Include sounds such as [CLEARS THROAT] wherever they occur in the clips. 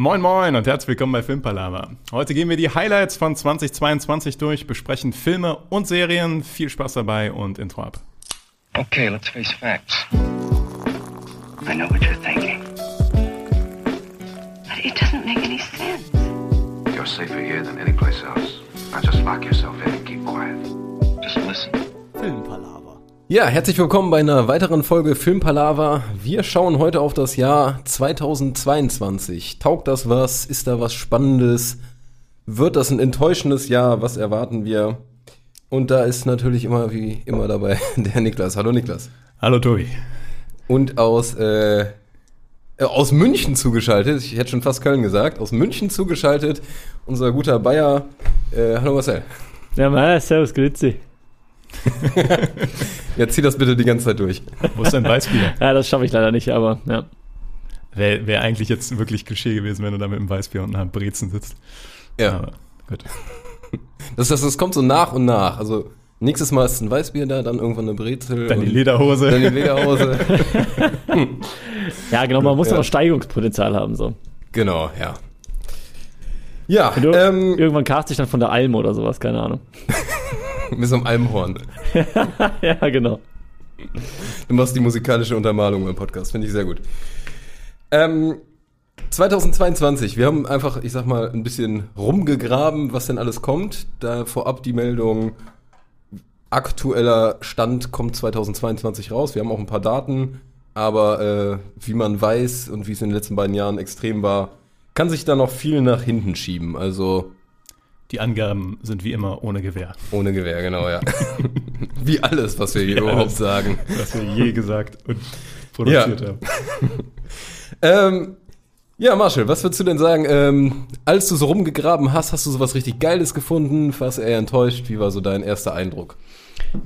Moin Moin und herzlich willkommen bei Filmpalava. Heute gehen wir die Highlights von 2022 durch, besprechen Filme und Serien. Viel Spaß dabei und Intro ab. Okay, let's face facts. I know what you're thinking. But it doesn't make any sense. You're safer here than any place else. Now just lock yourself in and keep quiet. Just listen. Filmpalaver. Ja, herzlich willkommen bei einer weiteren Folge Filmpalaver. Wir schauen heute auf das Jahr 2022. Taugt das was? Ist da was Spannendes? Wird das ein enttäuschendes Jahr? Was erwarten wir? Und da ist natürlich immer wie immer dabei [LAUGHS] der Niklas. Hallo Niklas. Hallo Tobi. Und aus, äh, äh, aus München zugeschaltet, ich hätte schon fast Köln gesagt, aus München zugeschaltet, unser guter Bayer. Äh, hallo Marcel. Ja, mal, servus, grüezi. [LAUGHS] Ja, zieh das bitte die ganze Zeit durch. Wo ist dein Weißbier? Ja, das schaffe ich leider nicht, aber ja. Wäre wär eigentlich jetzt wirklich Klischee gewesen, wenn du da mit dem Weißbier und einer Brezen sitzt. Ja. Aber gut. [LAUGHS] Das, das, das kommt so nach und nach. Also nächstes Mal ist ein Weißbier da, dann irgendwann eine Brezel. Dann die Lederhose. Dann die Lederhose. [LAUGHS] Ja, genau, man muss Ja. noch Steigungspotenzial haben, so. genau, ja. Ja, du, ähm, irgendwann cast ich dann von der Alm oder sowas, keine Ahnung. [LAUGHS] mit so einem Almhorn. [LAUGHS] ja, genau. Du machst die musikalische Untermalung beim Podcast, finde ich sehr gut. Ähm, 2022, wir haben einfach, ich sag mal, ein bisschen rumgegraben, was denn alles kommt. Da vorab die Meldung, aktueller Stand kommt 2022 raus. Wir haben auch ein paar Daten, aber äh, wie man weiß und wie es in den letzten beiden Jahren extrem war, kann sich da noch viel nach hinten schieben. Also Die Angaben sind wie immer ohne Gewehr. ohne Gewehr, genau, ja. [LAUGHS] wie alles, was wir hier Wie überhaupt alles. sagen. Was wir je gesagt und [LAUGHS] produziert Ja. haben. [LAUGHS] Ähm, ja, Marshall, was würdest du denn sagen? Ähm, als du so rumgegraben hast, hast du sowas richtig Geiles gefunden? Warst du eher enttäuscht? Wie war so dein erster Eindruck?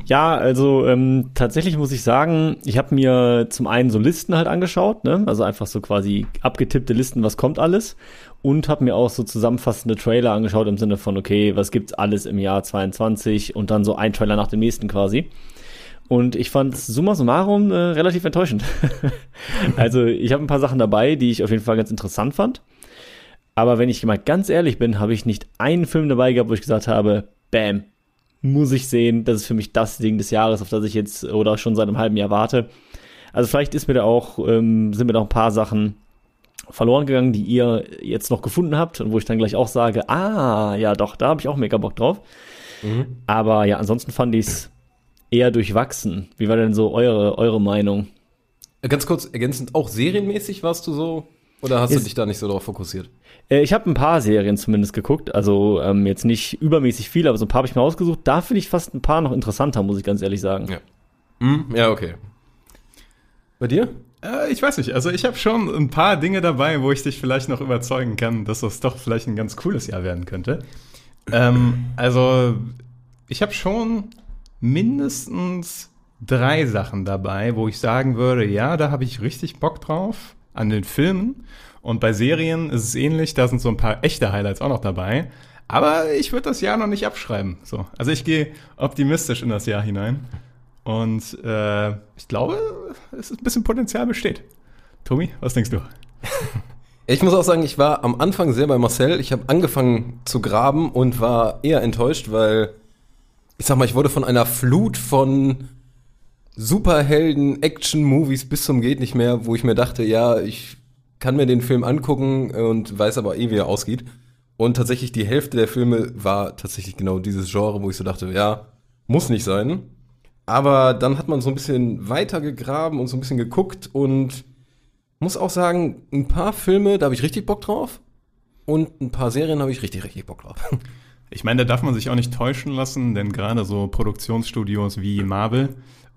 Ja, also ähm, tatsächlich muss ich sagen, ich habe mir zum einen so Listen halt angeschaut, ne? also einfach so quasi abgetippte Listen, was kommt alles und habe mir auch so zusammenfassende Trailer angeschaut im Sinne von, okay, was gibt's alles im Jahr 22 und dann so ein Trailer nach dem nächsten quasi. Und ich fand summa summarum äh, relativ enttäuschend. [LAUGHS] also ich habe ein paar Sachen dabei, die ich auf jeden Fall ganz interessant fand. Aber wenn ich mal ganz ehrlich bin, habe ich nicht einen Film dabei gehabt, wo ich gesagt habe, bam, muss ich sehen, das ist für mich das Ding des Jahres, auf das ich jetzt oder schon seit einem halben Jahr warte. Also vielleicht ist mir da auch, ähm, sind mir da auch ein paar Sachen verloren gegangen, die ihr jetzt noch gefunden habt und wo ich dann gleich auch sage, ah, ja doch, da habe ich auch mega Bock drauf. Aber ja, ansonsten fand ich es eher durchwachsen. Wie war denn so eure, eure Meinung? Ganz kurz ergänzend, auch serienmäßig warst du so? Oder hast du Ist- dich da nicht so drauf fokussiert? Äh, ich habe ein paar Serien zumindest geguckt, also ähm, jetzt nicht übermäßig viel, aber so ein paar habe ich mir ausgesucht. Da finde ich fast ein paar noch interessanter, muss ich ganz ehrlich sagen. Ja. Hm? Ja, okay. Bei dir? Äh, ich weiß nicht, also ich habe schon ein paar Dinge dabei, wo ich dich vielleicht noch überzeugen kann, dass das doch vielleicht ein ganz cooles Jahr werden könnte. Ähm, also ich habe schon mindestens drei Sachen dabei, wo ich sagen würde, ja, da habe ich richtig Bock drauf an den Filmen. Und bei Serien ist es ähnlich, da sind so ein paar echte Highlights auch noch dabei. Aber ich würde das Jahr noch nicht abschreiben. So. Also ich gehe optimistisch in das Jahr hinein. Und äh, ich glaube, es ist ein bisschen Potenzial besteht. Tobi, was denkst du? [LAUGHS] Ich muss auch sagen, ich war am Anfang sehr bei Marcel. Ich habe angefangen zu graben und war eher enttäuscht, weil ich sag mal, ich wurde von einer Flut von Superhelden, Action-Movies bis zum geht nicht mehr, wo ich mir dachte, ja, ich kann mir den Film angucken und weiß aber eh, wie er ausgeht. Und tatsächlich die Hälfte der Filme war tatsächlich genau dieses Genre, wo ich so dachte, ja, muss nicht sein. Aber dann hat man so ein bisschen weiter gegraben und so ein bisschen geguckt und muss auch sagen, ein paar Filme, da habe ich richtig Bock drauf. Und ein paar Serien habe ich richtig, richtig Bock drauf. [LAUGHS] Ich meine, da darf man sich auch nicht täuschen lassen, denn gerade so Produktionsstudios wie Marvel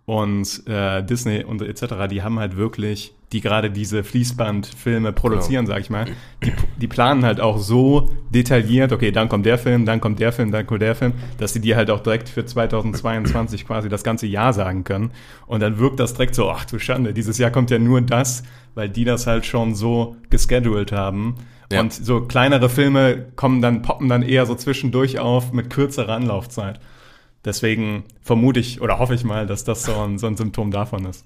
und äh, Disney und etc., die haben halt wirklich, die gerade diese Fließbandfilme produzieren, sag ich mal, die, die planen halt auch so detailliert, okay, dann kommt der Film, dann kommt der Film, dann kommt der Film, dass sie dir halt auch direkt für 2022 quasi das ganze Jahr sagen können. Und dann wirkt das direkt so, ach du Schande, dieses Jahr kommt ja nur das, weil die das halt schon so gescheduled haben. Ja. Und so kleinere Filme kommen dann, poppen dann eher so zwischendurch auf mit kürzerer Anlaufzeit. Deswegen vermute ich oder hoffe ich mal, dass das so ein, so ein Symptom davon ist.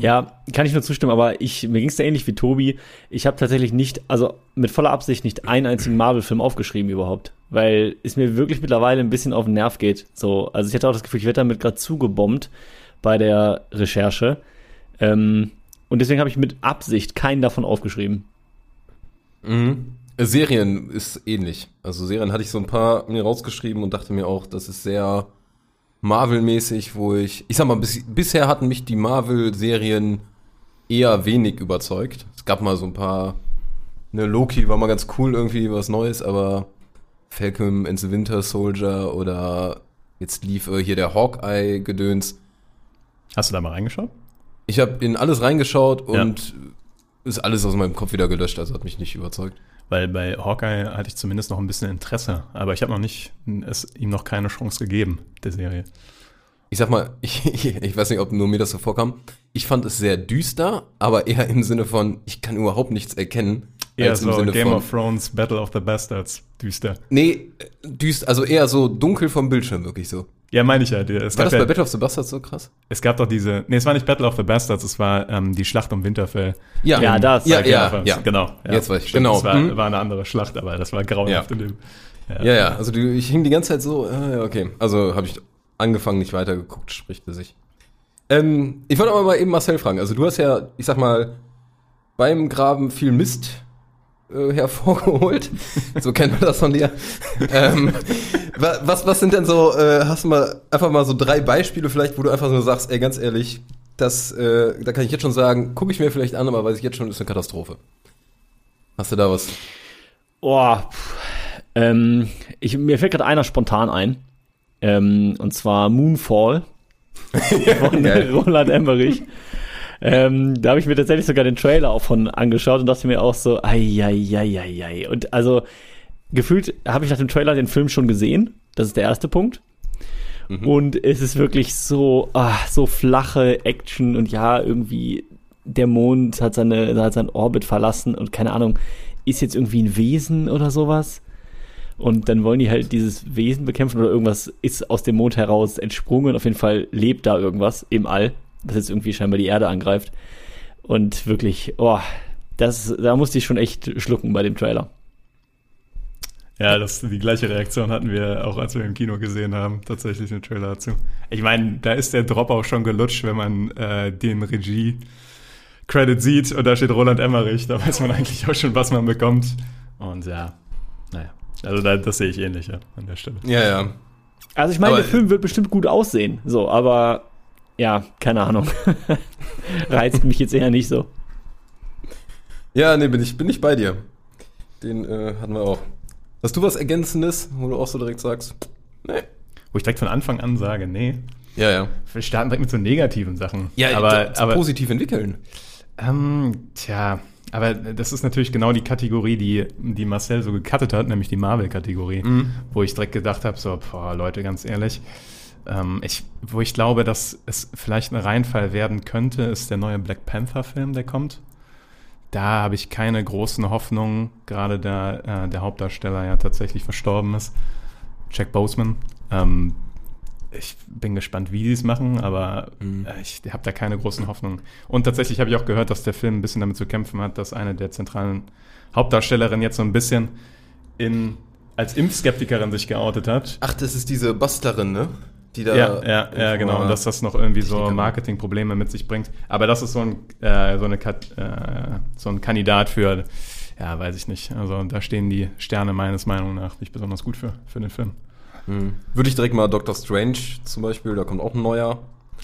Ja, kann ich nur zustimmen, aber ich, mir ging es da ähnlich wie Tobi. Ich habe tatsächlich nicht, also mit voller Absicht nicht einen einzigen Marvel-Film aufgeschrieben überhaupt. Weil es mir wirklich mittlerweile ein bisschen auf den Nerv geht. So, also ich hatte auch das Gefühl, ich werde damit gerade zugebombt bei der Recherche. Ähm, und deswegen habe ich mit Absicht keinen davon aufgeschrieben. Mhm. Äh, Serien ist ähnlich. Also Serien hatte ich so ein paar mir rausgeschrieben und dachte mir auch, das ist sehr Marvel-mäßig, wo ich, ich sag mal, bis, bisher hatten mich die Marvel-Serien eher wenig überzeugt. Es gab mal so ein paar, ne, Loki war mal ganz cool irgendwie, was Neues, aber Falcon and the Winter Soldier oder jetzt lief äh, hier der Hawkeye-Gedöns. Hast du da mal reingeschaut? Ich habe in alles reingeschaut und ist alles aus meinem Kopf wieder gelöscht, also hat mich nicht überzeugt. Weil bei Hawkeye hatte ich zumindest noch ein bisschen Interesse, aber ich habe noch nicht, es ihm noch keine Chance gegeben, der Serie. Ich sag mal, [LAUGHS] ich, ich weiß nicht, ob nur mir das so vorkam. Ich fand es sehr düster, aber eher im Sinne von, ich kann überhaupt nichts erkennen. Eher so Game von, of Thrones, Battle of the Bastards, düster. Nee, düster, also eher so dunkel vom Bildschirm, wirklich so. Ja, meine ich ja. Es War gab, das bei ja, Battle of the Bastards so krass? es gab doch diese, nee, es war nicht Battle of the Bastards, es war ähm, die Schlacht um Winterfell. Ja, das. Ja, Game ja, Thrones. ja. Genau. Ja. Jetzt weiß ich, Stimmt, genau. Das war, Mhm. war eine andere Schlacht, aber das war grauenhaft Ja. in dem. Ja, ja, also die, ich hing die ganze Zeit so, äh, ja, okay. Also habe ich angefangen, nicht weitergeguckt, spricht für sich. Ähm, ich wollte aber mal eben Marcel fragen. Also du hast ja, ich sag mal, beim Graben viel Mist äh, hervorgeholt. [LAUGHS] so kennt man das von dir. ähm, wa- was, was sind denn so, äh, hast du mal einfach mal so drei Beispiele vielleicht, wo du einfach so sagst, ey, ganz ehrlich, das, äh, da kann ich jetzt schon sagen, gucke ich mir vielleicht an, aber weiß ich jetzt schon, ist eine Katastrophe. Hast du da was? Oh, ähm, ich, mir fällt gerade einer spontan ein. Ähm, und zwar Moonfall [LAUGHS] von. Roland Emmerich. Ähm, da habe ich mir tatsächlich sogar den Trailer auch von angeschaut und dachte mir auch so, ei, ei, ei, ei, ei. Und also gefühlt habe ich nach dem Trailer den Film schon gesehen. Das ist der erste Punkt. Und es ist wirklich so, ah, so flache Action und ja, irgendwie der Mond hat seine, hat seinen Orbit verlassen und keine Ahnung, ist jetzt irgendwie ein Wesen oder sowas. Und dann wollen die halt dieses Wesen bekämpfen oder irgendwas ist aus dem Mond heraus entsprungen. Auf jeden Fall lebt da irgendwas im All, das jetzt irgendwie scheinbar die Erde angreift. Und wirklich, oh, das, da musste ich schon echt schlucken bei dem Trailer. Ja, das, die gleiche Reaktion hatten wir auch, als wir im Kino gesehen haben, tatsächlich den Trailer dazu. Ich meine, da ist der Drop auch schon gelutscht, wenn man äh, den Regie-Credit sieht und da steht Roland Emmerich, da weiß man eigentlich auch schon, was man bekommt. Und ja, naja, also da, das sehe ich ähnlich ja, an der Stelle. Ja, ja. Also ich meine, Aber- der Film wird bestimmt gut aussehen, so, aber ja, keine Ahnung. [LAUGHS] Reizt mich jetzt eher nicht so. Ja, nee, bin ich, bin ich bei dir. Den äh, hatten wir auch. Hast du was Ergänzendes, wo du auch so direkt sagst? Nee. Wo ich direkt von Anfang an sage, nee, Ja, ja. wir starten direkt mit so negativen Sachen. Ja, aber, aber positiv entwickeln. Ähm, tja, aber das ist natürlich genau die Kategorie, die, die Marcel so gecuttet hat, nämlich die Marvel-Kategorie, wo ich direkt gedacht habe, so, boah, Leute, ganz ehrlich, ähm, ich, wo ich glaube, dass es vielleicht ein Reinfall werden könnte, ist der neue Black Panther-Film, der kommt. Da habe ich keine großen Hoffnungen, gerade da äh, der Hauptdarsteller ja tatsächlich verstorben ist, Jack Boseman. Ähm, ich bin gespannt, wie sie es machen, aber äh, ich habe da keine großen Hoffnungen. Und tatsächlich habe ich auch gehört, dass der Film ein bisschen damit zu kämpfen hat, dass eine der zentralen Hauptdarstellerinnen jetzt so ein bisschen in, als Impfskeptikerin sich geoutet hat. Ach, das ist diese Bastlerin, ne? Die da. Ja, ja, ja, genau. Und dass das noch irgendwie so. Marketingprobleme mit sich bringt. Aber das ist so ein, äh, so, eine, äh, so ein Kandidat für, ja, weiß ich nicht. Also da stehen die Sterne meines Meinung nach nicht besonders gut für, für den Film. Hm. Würde ich direkt mal Doctor Strange zum Beispiel, da kommt auch ein neuer.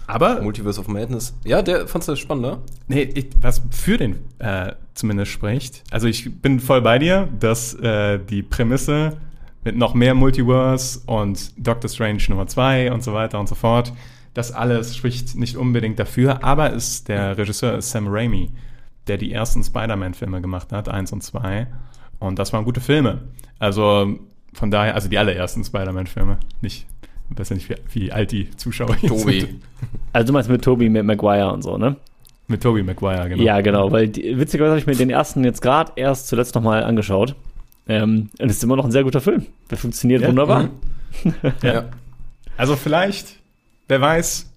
Aber Multiverse of Madness. Ja, der fandst du spannender? Nee, ich, was für den äh, zumindest spricht. Also ich bin voll bei dir, dass äh, die Prämisse mit noch mehr Multiverse und Doctor Strange Nummer 2 und so weiter und so fort, das alles spricht nicht unbedingt dafür, aber ist der Regisseur ist Sam Raimi, der die ersten Spider-Man-Filme gemacht hat, eins und zwei. Und das waren gute Filme. Also von daher, also die allerersten Spider-Man-Filme, nicht, ich weiß nicht, wie, wie alt die Zuschauer hier Tobi. sind. Also du meinst mit Toby, mit Maguire und so, ne? Mit Tobey Maguire, genau. Ja, genau, weil die, witzigerweise habe ich mir den ersten jetzt gerade erst zuletzt nochmal angeschaut. Ähm, und es ist immer noch ein sehr guter Film. Der funktioniert Ja, wunderbar. [LAUGHS] Ja. Also vielleicht, wer weiß,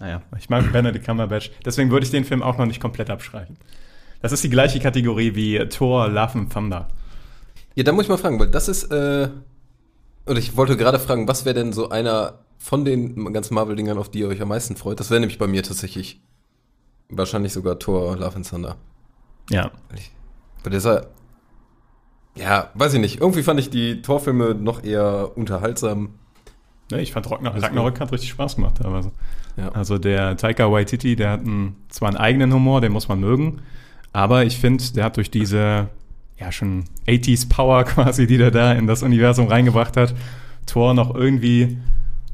naja, ich mag Benedict Cumberbatch. Deswegen würde ich den Film auch noch nicht komplett abstreichen. Das ist die gleiche Kategorie wie Thor, Love and Thunder. Ja, da muss ich mal fragen, weil das ist, äh, und ich wollte gerade fragen, was wäre denn so einer von den ganzen Marvel-Dingern, auf die ihr euch am meisten freut? Das wäre nämlich bei mir tatsächlich wahrscheinlich sogar Thor, Love and Thunder. Ja. Ich, weil der sah, ja, weiß ich nicht. Irgendwie fand ich die Torfilme noch eher unterhaltsam. Ne, ich fand Ragnarok, Ragnarok hat richtig Spaß gemacht teilweise. Ja. Also der Taika Waititi, der hat einen, zwar einen eigenen Humor, den muss man mögen, aber ich finde, der hat durch diese ja schon 80s Power [LAUGHS] quasi, die der da in das Universum reingebracht hat, Thor noch irgendwie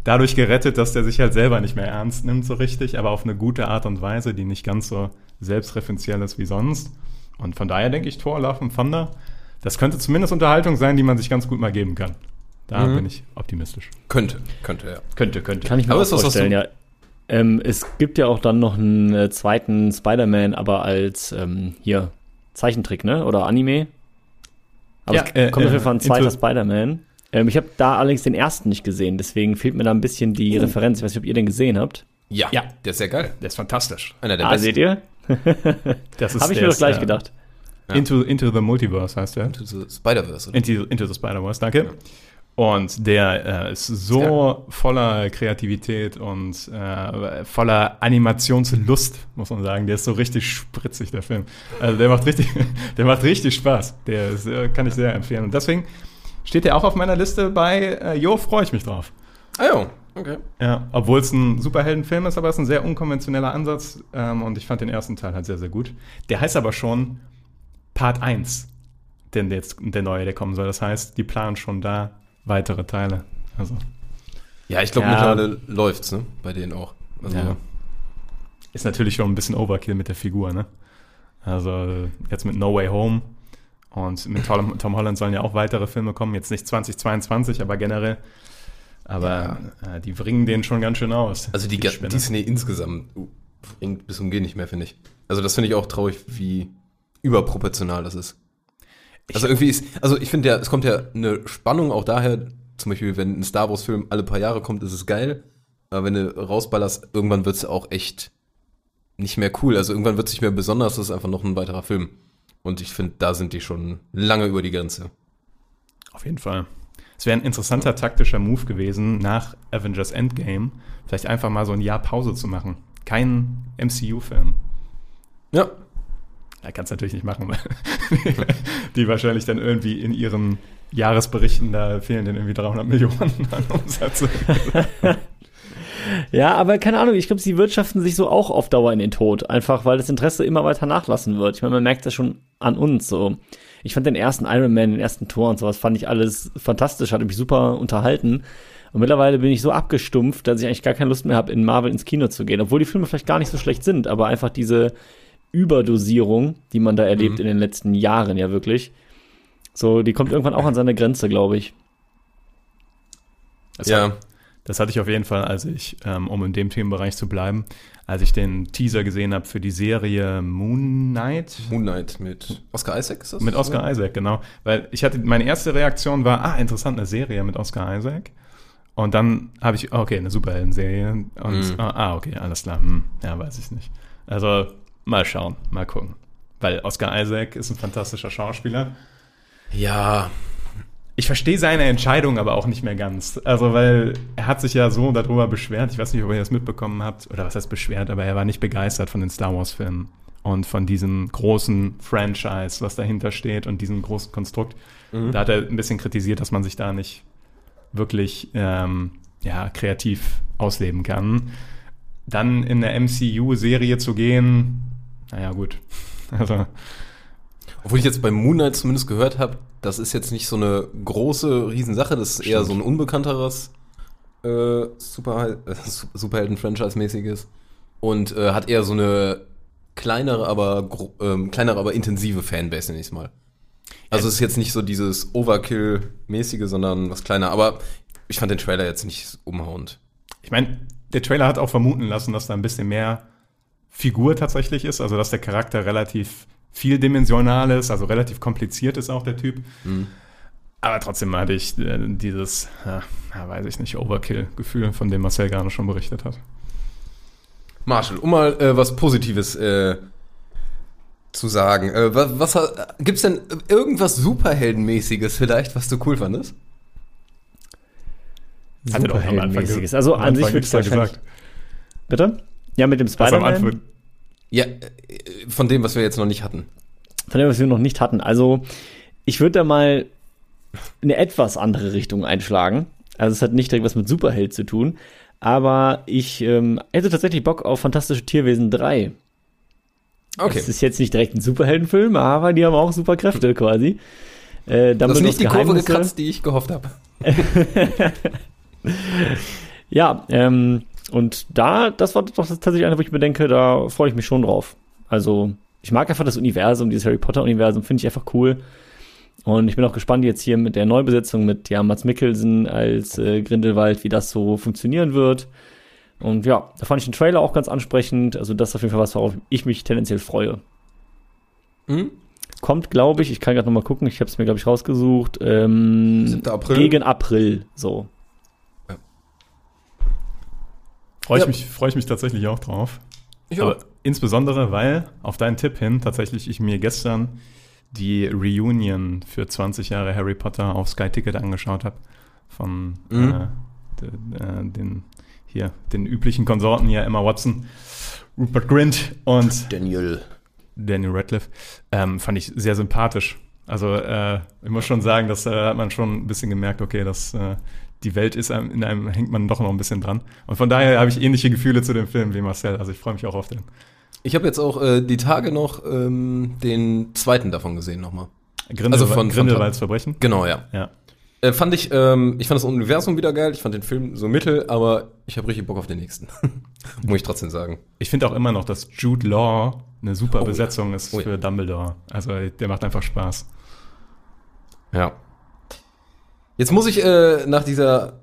dadurch gerettet, dass der sich halt selber nicht mehr ernst nimmt so richtig, aber auf eine gute Art und Weise, die nicht ganz so selbstreferenziell ist wie sonst. Und von daher denke ich, Thor, Love and Thunder, das könnte zumindest Unterhaltung sein, die man sich ganz gut mal geben kann. Da Mhm. bin ich optimistisch. Könnte, könnte, ja. Könnte, könnte. Kann ich mir Aber auch vorstellen, ja. Ähm, es gibt ja auch dann noch einen äh, zweiten Spider-Man, aber als ähm, hier Zeichentrick, ne? Oder Anime. Aber Ja, es äh, kommt auf äh, jeden Fall ein zweiter Spider-Man. Ähm, ich habe da allerdings den ersten nicht gesehen, deswegen fehlt mir da ein bisschen die Referenz. Ich weiß nicht, ob ihr den gesehen habt. Ja, Ja. der ist sehr geil. Der ist fantastisch. Einer der Ah, besten. seht ihr? Das [LAUGHS] ist Habe ich mir doch gleich äh, gedacht. Ja. Into, Into the Multiverse heißt der. Into the Spider-Verse, oder? Into, Into the Spider-Verse, danke. Und der äh, ist so voller Kreativität und äh, voller Animationslust, muss man sagen. Der ist so richtig spritzig, der Film. Also der macht richtig, [LAUGHS] der macht richtig Spaß. Der ist, äh, kann ich sehr empfehlen. Und deswegen steht der auch auf meiner Liste bei äh, Jo, freue ich mich drauf. Ah ja, okay. Ja, obwohl es ein Superheldenfilm ist, aber es ist ein sehr unkonventioneller Ansatz. Ähm, und ich fand den ersten Teil halt sehr, sehr gut. Der heißt aber schon Part 1, denn der, jetzt, der neue, der kommen soll. Das heißt, die planen schon da weitere Teile. Also, Ja, ich glaube, Ja. mittlerweile läuft's, ne? Bei denen auch. Also, Ja. ist natürlich schon ein bisschen Overkill mit der Figur, ne? Also, jetzt mit No Way Home und mit Tom, [LAUGHS] Tom Holland sollen ja auch weitere Filme kommen. Jetzt nicht 2022, aber generell. Aber äh, die bringen den schon ganz schön aus. Also die, Spinne. Disney insgesamt uh, bringt bis zum Gehen nicht mehr, finde ich. Also das finde ich auch traurig, wie überproportional das ist. Also irgendwie ist, also ich finde ja, es kommt ja eine Spannung auch daher, zum Beispiel, wenn ein Star Wars-Film alle paar Jahre kommt, ist es geil. Aber wenn du rausballerst, irgendwann wird es auch echt nicht mehr cool. Also irgendwann wird es nicht mehr besonders, das ist einfach noch ein weiterer Film. Und ich finde, da sind die schon lange über die Grenze. Auf jeden Fall. Es wäre ein interessanter taktischer Move gewesen, nach Avengers Endgame vielleicht einfach mal so ein Jahr Pause zu machen. Kein MCU-Film. Ja, Da kannst natürlich nicht machen, weil [LAUGHS] die wahrscheinlich dann irgendwie in ihren Jahresberichten, da fehlen denen irgendwie 300 Millionen [LAUGHS] an Umsätze. Ja, aber keine Ahnung, ich glaube, sie wirtschaften sich so auch auf Dauer in den Tod. Einfach, weil das Interesse immer weiter nachlassen wird. Ich meine, man merkt das schon an uns so. Ich fand den ersten Iron Man, den ersten Tor und sowas, fand ich alles fantastisch, hat mich super unterhalten. Und mittlerweile bin ich so abgestumpft, dass ich eigentlich gar keine Lust mehr habe, in Marvel ins Kino zu gehen. Obwohl die Filme vielleicht gar nicht so schlecht sind, aber einfach diese Überdosierung, die man da erlebt in den letzten Jahren ja wirklich. So, die kommt irgendwann auch an seine Grenze, glaube ich. Das, ja. hat, das hatte ich auf jeden Fall, als ich, ähm, um in dem Themenbereich zu bleiben, als ich den Teaser gesehen habe für die Serie Moon Knight. Moon Knight mit Oscar Isaac ist das? Mit Oscar Isaac, genau. Weil ich hatte, meine erste Reaktion war, ah, interessant, eine Serie mit Oscar Isaac. Und dann habe ich, okay, eine Superhelden-Serie. Und, Mhm. ah, ah, okay, alles klar. Hm, ja, weiß ich nicht. Also, mal schauen, mal gucken. Weil Oscar Isaac ist ein fantastischer Schauspieler. Ja, Ich verstehe seine Entscheidung aber auch nicht mehr ganz. Also, weil er hat sich ja so darüber beschwert. Ich weiß nicht, ob ihr das mitbekommen habt. Oder was heißt beschwert, aber er war nicht begeistert von den Star Wars-Filmen. Und von diesem großen Franchise, was dahinter steht und diesem großen Konstrukt. Da hat er ein bisschen kritisiert, dass man sich da nicht wirklich ähm, ja, kreativ ausleben kann. Dann in eine MCU-Serie zu gehen, naja, gut. [LAUGHS] Also, Obwohl ich jetzt bei Moon Knight zumindest gehört habe, das ist jetzt nicht so eine große Riesensache, das ist eher so ein unbekannteres äh, Super, äh, Superhelden-Franchise-mäßiges und äh, hat eher so eine kleinere, aber ähm, kleinere, aber intensive Fanbase, nenn ich's mal. Also es ist jetzt nicht so dieses Overkill-mäßige, sondern was kleiner. Aber ich fand den Trailer jetzt nicht umhauend. Ich meine, der Trailer hat auch vermuten lassen, dass da ein bisschen mehr Figur tatsächlich ist, also dass der Charakter relativ vieldimensional ist, also relativ kompliziert ist auch der Typ. Aber trotzdem hatte ich äh, dieses, ja, weiß ich nicht, Overkill-Gefühl, von dem Marcel gerade schon berichtet hat. Marshall, um mal äh, was Positives äh, zu sagen. Äh, was, was gibt's denn irgendwas Superheldenmäßiges vielleicht, was du cool fandest? Er Superheldenmäßiges. ge- Also an sich würde ich wahrscheinlich... Bitte? Ja, mit dem Spider-Man. Ja, äh, von dem, was wir jetzt noch nicht hatten. Von dem, was wir noch nicht hatten. Also, ich würde da mal eine etwas andere Richtung einschlagen. Also, es hat nicht direkt was mit Superheld zu tun. Aber ich ähm, hätte tatsächlich Bock auf Fantastische Tierwesen 3. Okay. Es ist jetzt nicht direkt ein Superheldenfilm, aber die haben auch Superkräfte [LAUGHS] quasi. Äh, hast uns nicht die Kurve gekratzt, die ich gehofft habe. [LAUGHS] Ja, ähm, und da, das war doch tatsächlich eine, wo ich mir denke, da freue ich mich schon drauf. Also, ich mag einfach das Universum, dieses Harry Potter-Universum, finde ich einfach cool. Und ich bin auch gespannt jetzt hier mit der Neubesetzung mit ja, Mats Mikkelsen als äh, Grindelwald, wie das so funktionieren wird. Und ja, da fand ich den Trailer auch ganz ansprechend. Also, das ist auf jeden Fall was, worauf ich mich tendenziell freue. Mhm. Kommt, glaube ich, ich kann gerade noch mal gucken, ich habe es mir, glaube ich, rausgesucht. Ähm, 7. April. Gegen April, so. Freue ich, Ja. mich, freu ich mich tatsächlich auch drauf. Ich Aber auch. insbesondere, weil auf deinen Tipp hin tatsächlich ich mir gestern die Reunion für 20 Jahre Harry Potter auf Sky Ticket angeschaut habe. Von Mhm. äh, de, äh, den hier, den üblichen Konsorten hier, Emma Watson, Rupert Grint und Daniel. Daniel Radcliffe. Ähm, fand ich sehr sympathisch. Also äh, ich muss schon sagen, dass äh, hat man schon ein bisschen gemerkt, okay, dass äh, die Welt ist einem, in einem hängt man doch noch ein bisschen dran. Und von daher habe ich ähnliche Gefühle zu dem Film wie Marcel. Also ich freue mich auch auf den. Ich habe jetzt auch äh, die Tage noch ähm, den zweiten davon gesehen nochmal. Grindel, Also von- Grindelwalds Verbrechen. Genau, ja. Ja. Äh, fand ich, ähm, ich fand das Universum wieder geil, ich fand den Film so mittel, aber ich habe richtig Bock auf den nächsten. [LAUGHS] Muss ich trotzdem sagen. Ich finde auch immer noch, dass Jude Law eine super Oh ja. Besetzung ist Oh ja. für Dumbledore. Also der macht einfach Spaß. Ja. Jetzt muss ich äh, nach dieser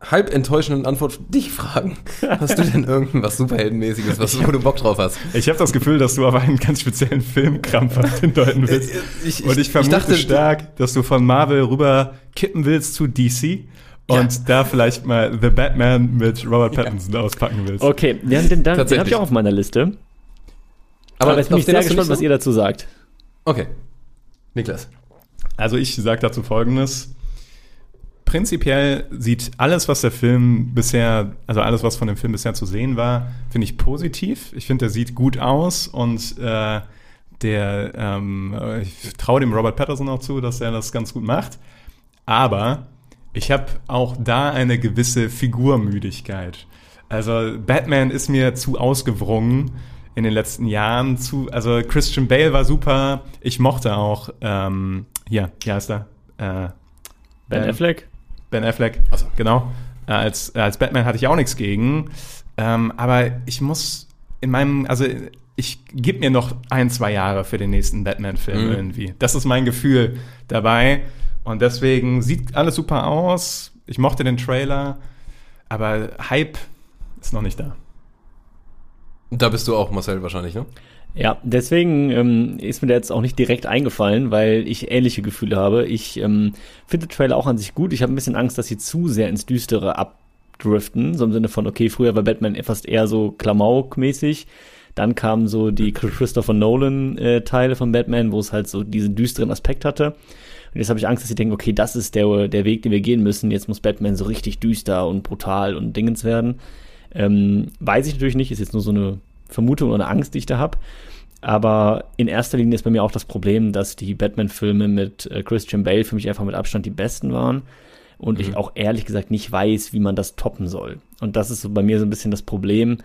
halb enttäuschenden Antwort dich fragen. Hast du denn irgendwas Superheldenmäßiges, was, wo du Bock drauf hast? Ich habe das Gefühl, dass du aber einen ganz speziellen Film krampfhaft hindeuten willst. Ich- Und ich vermute dachte, stark, dass du von Marvel rüber kippen willst zu DC und da vielleicht mal The Batman mit Robert Pattinson auspacken willst. Okay, den, den, den, den habe ich auch auf meiner Liste. Aber, Aber bin ich den sehr gespannt, nicht was ihr dazu sagt. so? Okay. Niklas. Also ich sage dazu Folgendes. Prinzipiell sieht alles, was der Film bisher, also alles, was von dem Film bisher zu sehen war, finde ich positiv. Ich finde, der sieht gut aus und äh, der, ähm, äh, ich traue dem Robert Patterson auch zu, dass er das ganz gut macht. Aber ich habe auch da eine gewisse Figurmüdigkeit. Also Batman ist mir zu ausgewrungen in den letzten Jahren. Zu, also Christian Bale war super. Ich mochte auch, ähm, hier, wie heißt er? Äh, Ben Ähm, Affleck? Ben Affleck, Ach so. genau. Äh, als, äh, als Batman hatte ich auch nichts gegen. Ähm, aber ich muss in meinem, also ich gebe mir noch ein, zwei Jahre für den nächsten Batman-Film Mhm. irgendwie. Das ist mein Gefühl dabei. Und deswegen sieht alles super aus. Ich mochte den Trailer, aber Hype ist noch nicht da. Da bist du auch, Marcel, wahrscheinlich, ne? Ja, deswegen ähm, ist mir der jetzt auch nicht direkt eingefallen, weil ich ähnliche Gefühle habe. Ich ähm, finde Trailer auch an sich gut. Ich habe ein bisschen Angst, dass sie zu sehr ins Düstere abdriften. So im Sinne von, okay, früher war Batman fast eher so Klamauk-mäßig. Dann kamen so die Christopher Nolan-Teile von Batman, wo es halt so diesen düsteren Aspekt hatte. Und jetzt habe ich Angst, dass sie denken, okay, das ist der, der Weg, den wir gehen müssen. Jetzt muss Batman so richtig düster und brutal und dingens werden. Ähm, weiß ich natürlich nicht, ist jetzt nur so eine Vermutung oder Angst, die ich da habe. Aber in erster Linie ist bei mir auch das Problem, dass die Batman-Filme mit äh, Christian Bale für mich einfach mit Abstand die besten waren. Und ich auch ehrlich gesagt nicht weiß, wie man das toppen soll. Und das ist so bei mir so ein bisschen das Problem.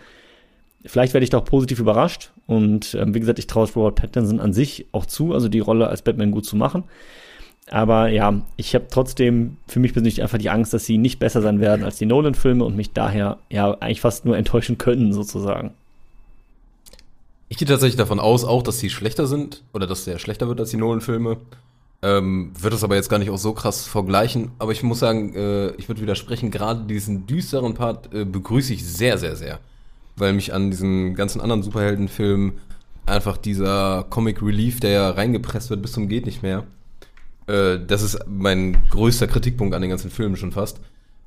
Vielleicht werde ich da auch positiv überrascht. Und ähm, wie gesagt, ich traue es Robert Pattinson an sich auch zu, also die Rolle als Batman gut zu machen. Aber ja, ich habe trotzdem für mich persönlich einfach die Angst, dass sie nicht besser sein werden als die Nolan-Filme und mich daher ja eigentlich fast nur enttäuschen können, sozusagen. Ich gehe tatsächlich davon aus, auch, dass sie schlechter sind oder dass der schlechter wird als die Nolan-Filme. Ähm, würde das aber jetzt gar nicht auch so krass vergleichen. Aber ich muss sagen, äh, ich würde widersprechen, gerade diesen düsteren Part äh, begrüße ich sehr, sehr, sehr. Weil mich an diesen ganzen anderen Superheldenfilmen einfach dieser Comic Relief, der ja reingepresst wird bis zum geht nicht mehr. Äh, das ist mein größter Kritikpunkt an den ganzen Filmen schon fast.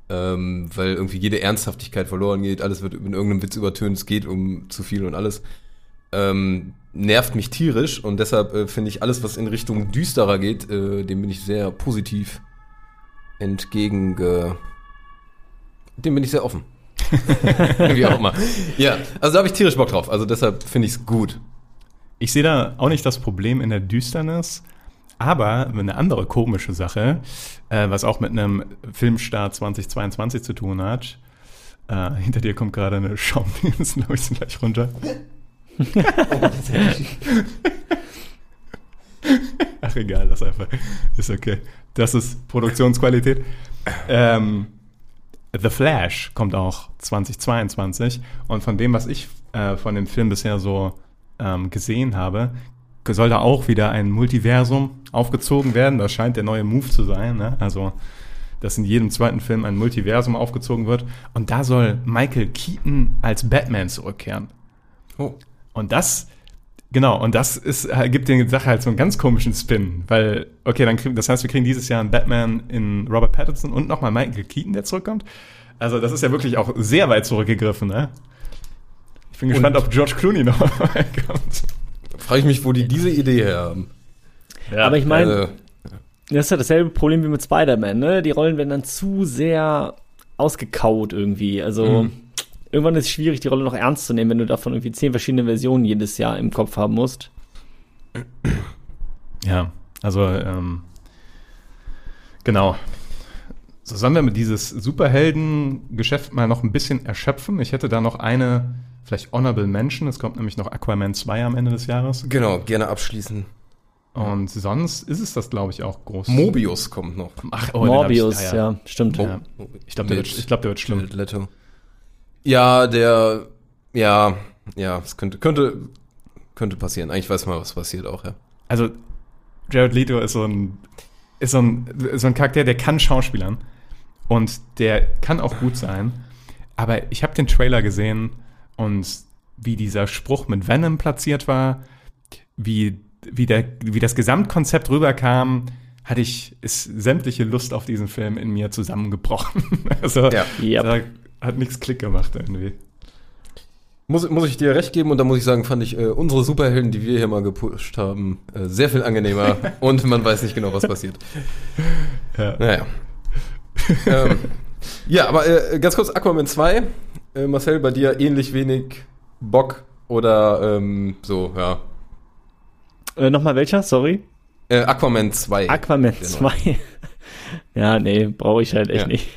ähm, weil irgendwie jede Ernsthaftigkeit verloren geht, alles wird in irgendeinem Witz übertönt, es geht um zu viel und alles. Ähm, nervt mich tierisch und deshalb äh, finde ich alles, was in Richtung düsterer geht, äh, dem bin ich sehr positiv entgegen. Dem bin ich sehr offen. [LAUGHS] Wie auch immer. Ja, also da habe ich tierisch Bock drauf. Also deshalb finde ich es gut. Ich sehe da auch nicht das Problem in der Düsternis, aber eine andere komische Sache, äh, was auch mit einem Filmstart 2022 zu tun hat. Äh, hinter dir kommt gerade eine Schaumdings, glaube [LAUGHS] ich, sind gleich runter. [LAUGHS] Ach egal, das einfach. Ist okay. Das ist Produktionsqualität. Ähm, The Flash kommt auch 2022 und von dem, was ich äh, von dem Film bisher so ähm, gesehen habe, soll da auch wieder ein Multiversum aufgezogen werden. Das scheint der neue Move zu sein. Ne? Also, dass in jedem zweiten Film ein Multiversum aufgezogen wird. Und da soll Michael Keaton als Batman zurückkehren. Oh. Und das, genau, und das ist, äh, gibt der Sache halt so einen ganz komischen Spin, weil, okay, dann kriegen, das heißt, wir kriegen dieses Jahr einen Batman in Robert Pattinson und nochmal Michael Keaton, der zurückkommt. Also, das ist ja wirklich auch sehr weit zurückgegriffen, ne? Ich bin gespannt, Und- ob George Clooney noch [LAUGHS] kommt. Frage ich mich, wo die diese Idee her haben. Aber ich meine, Äh, das ist ja dasselbe Problem wie mit Spider-Man, ne? Die Rollen werden dann zu sehr ausgekaut irgendwie. Also Mhm. Irgendwann ist es schwierig, die Rolle noch ernst zu nehmen, wenn du davon irgendwie zehn verschiedene Versionen jedes Jahr im Kopf haben musst. Ja, also, ähm, genau. So, sollen wir mit dieses Superhelden-Geschäft mal noch ein bisschen erschöpfen? Ich hätte da noch eine, vielleicht Honorable Mention. Es kommt nämlich noch Aquaman 2 am Ende des Jahres. genau, gerne abschließen. Und sonst ist es das, glaube ich, auch groß. Mobius kommt noch. Ach, oh, Morbius, ich- ja, stimmt. Ja. Ich glaube, der, wird- ich glaub, der wird schlimm. Leto. Ja, der, ja, ja, es könnte, könnte, könnte passieren. Eigentlich weiß man, was passiert auch, ja. Also, Jared Leto ist so ein, ist so ein, so ein Charakter, der kann schauspielern. Und der kann auch gut sein. Aber ich habe den Trailer gesehen und wie dieser Spruch mit Venom platziert war, wie, wie, der, wie das Gesamtkonzept rüberkam, hatte ich, ist sämtliche Lust auf diesen Film in mir zusammengebrochen. [LAUGHS] also, Ja. Yep. da hat nichts Klick gemacht irgendwie. Muss, muss ich dir recht geben und da muss ich sagen, fand ich äh, unsere Superhelden, die wir hier mal gepusht haben, äh, sehr viel angenehmer [LAUGHS] und man weiß nicht genau, was passiert. Ja. Naja. ähm, ja, aber äh, ganz kurz, Aquaman 2. Äh, Marcel, bei dir ähnlich wenig Bock oder ähm, so, ja. Äh, Nochmal welcher? Sorry. Äh, Aquaman 2. Aquaman Genau. 2. [LAUGHS] ja, nee, brauche ich halt echt Ja. nicht.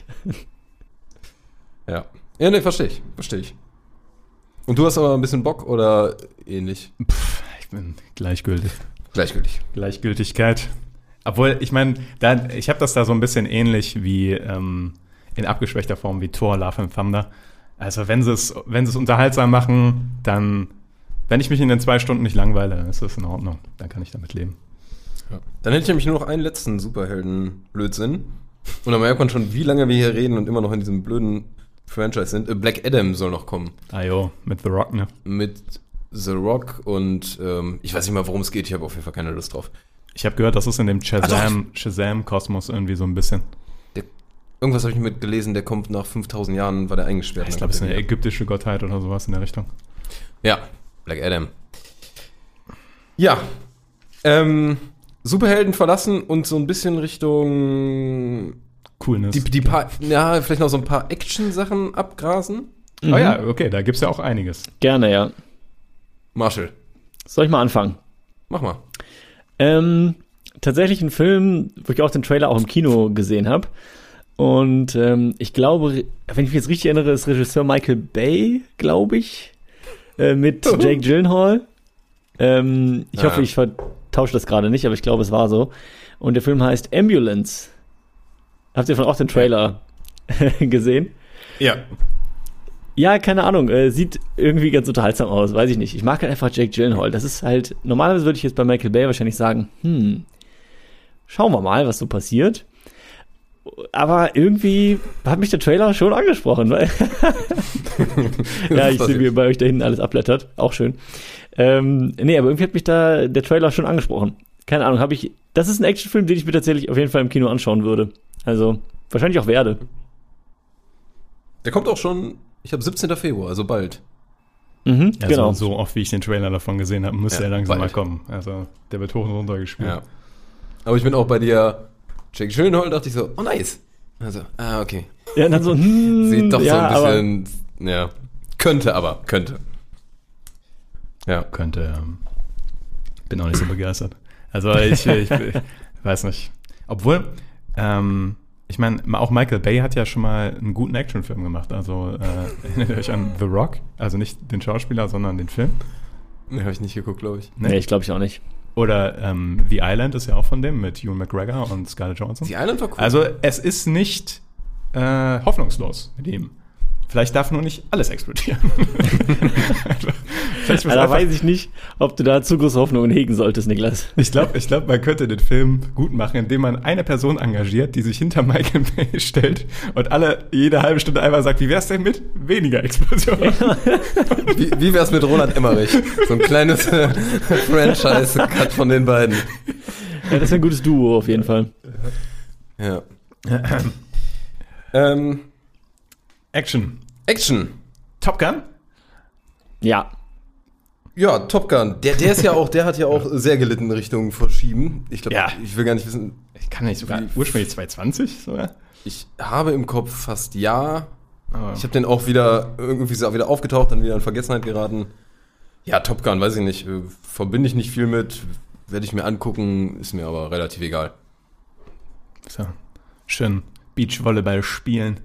Ja. Ja, nee, verstehe ich. Verstehe ich. Und du hast aber ein bisschen Bock oder ähnlich? Pff, ich bin gleichgültig. Gleichgültig. Gleichgültigkeit. Obwohl, ich meine, ich habe das da so ein bisschen ähnlich wie ähm, in abgeschwächter Form wie Thor, Love and Thunder. Also wenn sie es, wenn sie es unterhaltsam machen, dann, wenn ich mich in den zwei Stunden nicht langweile, dann ist das in Ordnung. Dann kann ich damit leben. Dann hätte ich nämlich nur noch einen letzten Superhelden-Blödsinn. Und dann merkt man schon, wie lange wir hier reden und immer noch in diesem blöden Franchise sind. Äh, Black Adam soll noch kommen. Ah jo, mit The Rock, ne? Mit The Rock und ähm, ich weiß nicht mal, worum es geht. Ich habe auf jeden Fall keine Lust drauf. Ich habe gehört, das ist in dem Ah, Shazam, Shazam-Kosmos irgendwie so ein bisschen. Der, irgendwas habe ich mitgelesen, der kommt nach 5000 Jahren, war der eingesperrt. Ich glaube, es ist eine ägyptische Gottheit oder sowas in der Richtung. Ja, Black Adam. Ja. Ähm, Superhelden verlassen und so ein bisschen Richtung Coolness. die, die paar, ja, vielleicht noch so ein paar Action-Sachen abgrasen. oh ja, okay, da gibt's ja auch einiges. Gerne, ja. Marshall, Soll ich mal anfangen? mach mal. Ähm, tatsächlich ein Film, wo ich auch den Trailer auch im Kino gesehen habe. Und ähm, ich glaube, wenn ich mich jetzt richtig erinnere, ist Regisseur Michael Bay, glaube ich, äh, mit [LAUGHS] Jake Gyllenhaal. Ähm, ich Ja. hoffe, ich vertausche das gerade nicht, aber ich glaube, es war so. Und der Film heißt Ambulance. Habt ihr von auch den Trailer [LAUGHS] gesehen? Ja. Ja, keine Ahnung. Äh, sieht irgendwie ganz unterhaltsam aus, weiß ich nicht. Ich mag halt einfach Jake Gyllenhaal. Das ist halt, normalerweise würde ich jetzt bei Michael Bay wahrscheinlich sagen, hm, schauen wir mal, was so passiert. Aber irgendwie hat mich der Trailer schon angesprochen, weil [LAUGHS] ja, ich sehe, wie ihr bei euch da hinten alles abblättert. Auch schön. Ähm, nee, aber irgendwie hat mich da der Trailer schon angesprochen. Keine Ahnung, habe ich. Das ist ein Actionfilm, den ich mir tatsächlich auf jeden Fall im Kino anschauen würde. Also, wahrscheinlich auch werde. Der kommt auch schon, ich habe 17. Februar, also bald. Mhm, Also genau. so oft, wie ich den Trailer davon gesehen habe, müsste Ja, er langsam bald. mal kommen. Also der wird hoch und runter gespielt. Ja. Aber ich bin auch bei dir, Jake Gyllenhaal, dachte ich so, oh nice. Also, ah, okay. Ja, und dann so, [LAUGHS] hm, Sieht doch ja, so ein bisschen, ja. Könnte aber, könnte. Ja. Könnte, ähm, bin auch nicht so begeistert. Also ich, ich, ich [LAUGHS] weiß nicht. Obwohl, ähm, ich meine, auch Michael Bay hat ja schon mal einen guten Actionfilm gemacht. Also äh, erinnert ihr euch an The Rock? Also nicht den Schauspieler, sondern den Film. Nee, habe ich nicht geguckt, glaube ich. aber, nee, ich glaube ich auch nicht. Oder ähm, The Island ist ja auch von dem mit Ewan McGregor und Scarlett Johansson. Die Island war cool. Also es ist nicht äh, hoffnungslos mit ihm. Vielleicht darf nur nicht alles explodieren. [LAUGHS] Vielleicht muss Also, da einfach, weiß ich nicht, ob du da zu große Hoffnungen hegen solltest, Niklas. ich glaube, ich glaub, man könnte den Film gut machen, indem man eine Person engagiert, die sich hinter Michael Bay stellt und alle jede halbe Stunde einmal sagt, wie wär's denn mit weniger Explosionen? Wie, wie wär's mit Roland Emmerich? So ein kleines äh, Franchise-Cut von den beiden. Ja, das ist ein gutes Duo auf jeden Fall. Ja. ähm, Action. Action. Top Gun? Ja. Ja, Top Gun. Der, der ist ja auch, der hat ja auch sehr gelitten in Richtung Verschieben. Ich glaube, Ja. ich will gar nicht wissen. Ich kann nicht sogar ursprünglich 220 sogar. Ich habe im Kopf fast ja. Aber Ich habe den auch wieder, irgendwie ist er auch wieder aufgetaucht, dann wieder in Vergessenheit geraten. Ja, Top Gun, weiß ich nicht. äh, Verbinde ich nicht viel mit. Werde ich mir angucken, ist mir aber relativ egal. so. schön Beachvolleyball spielen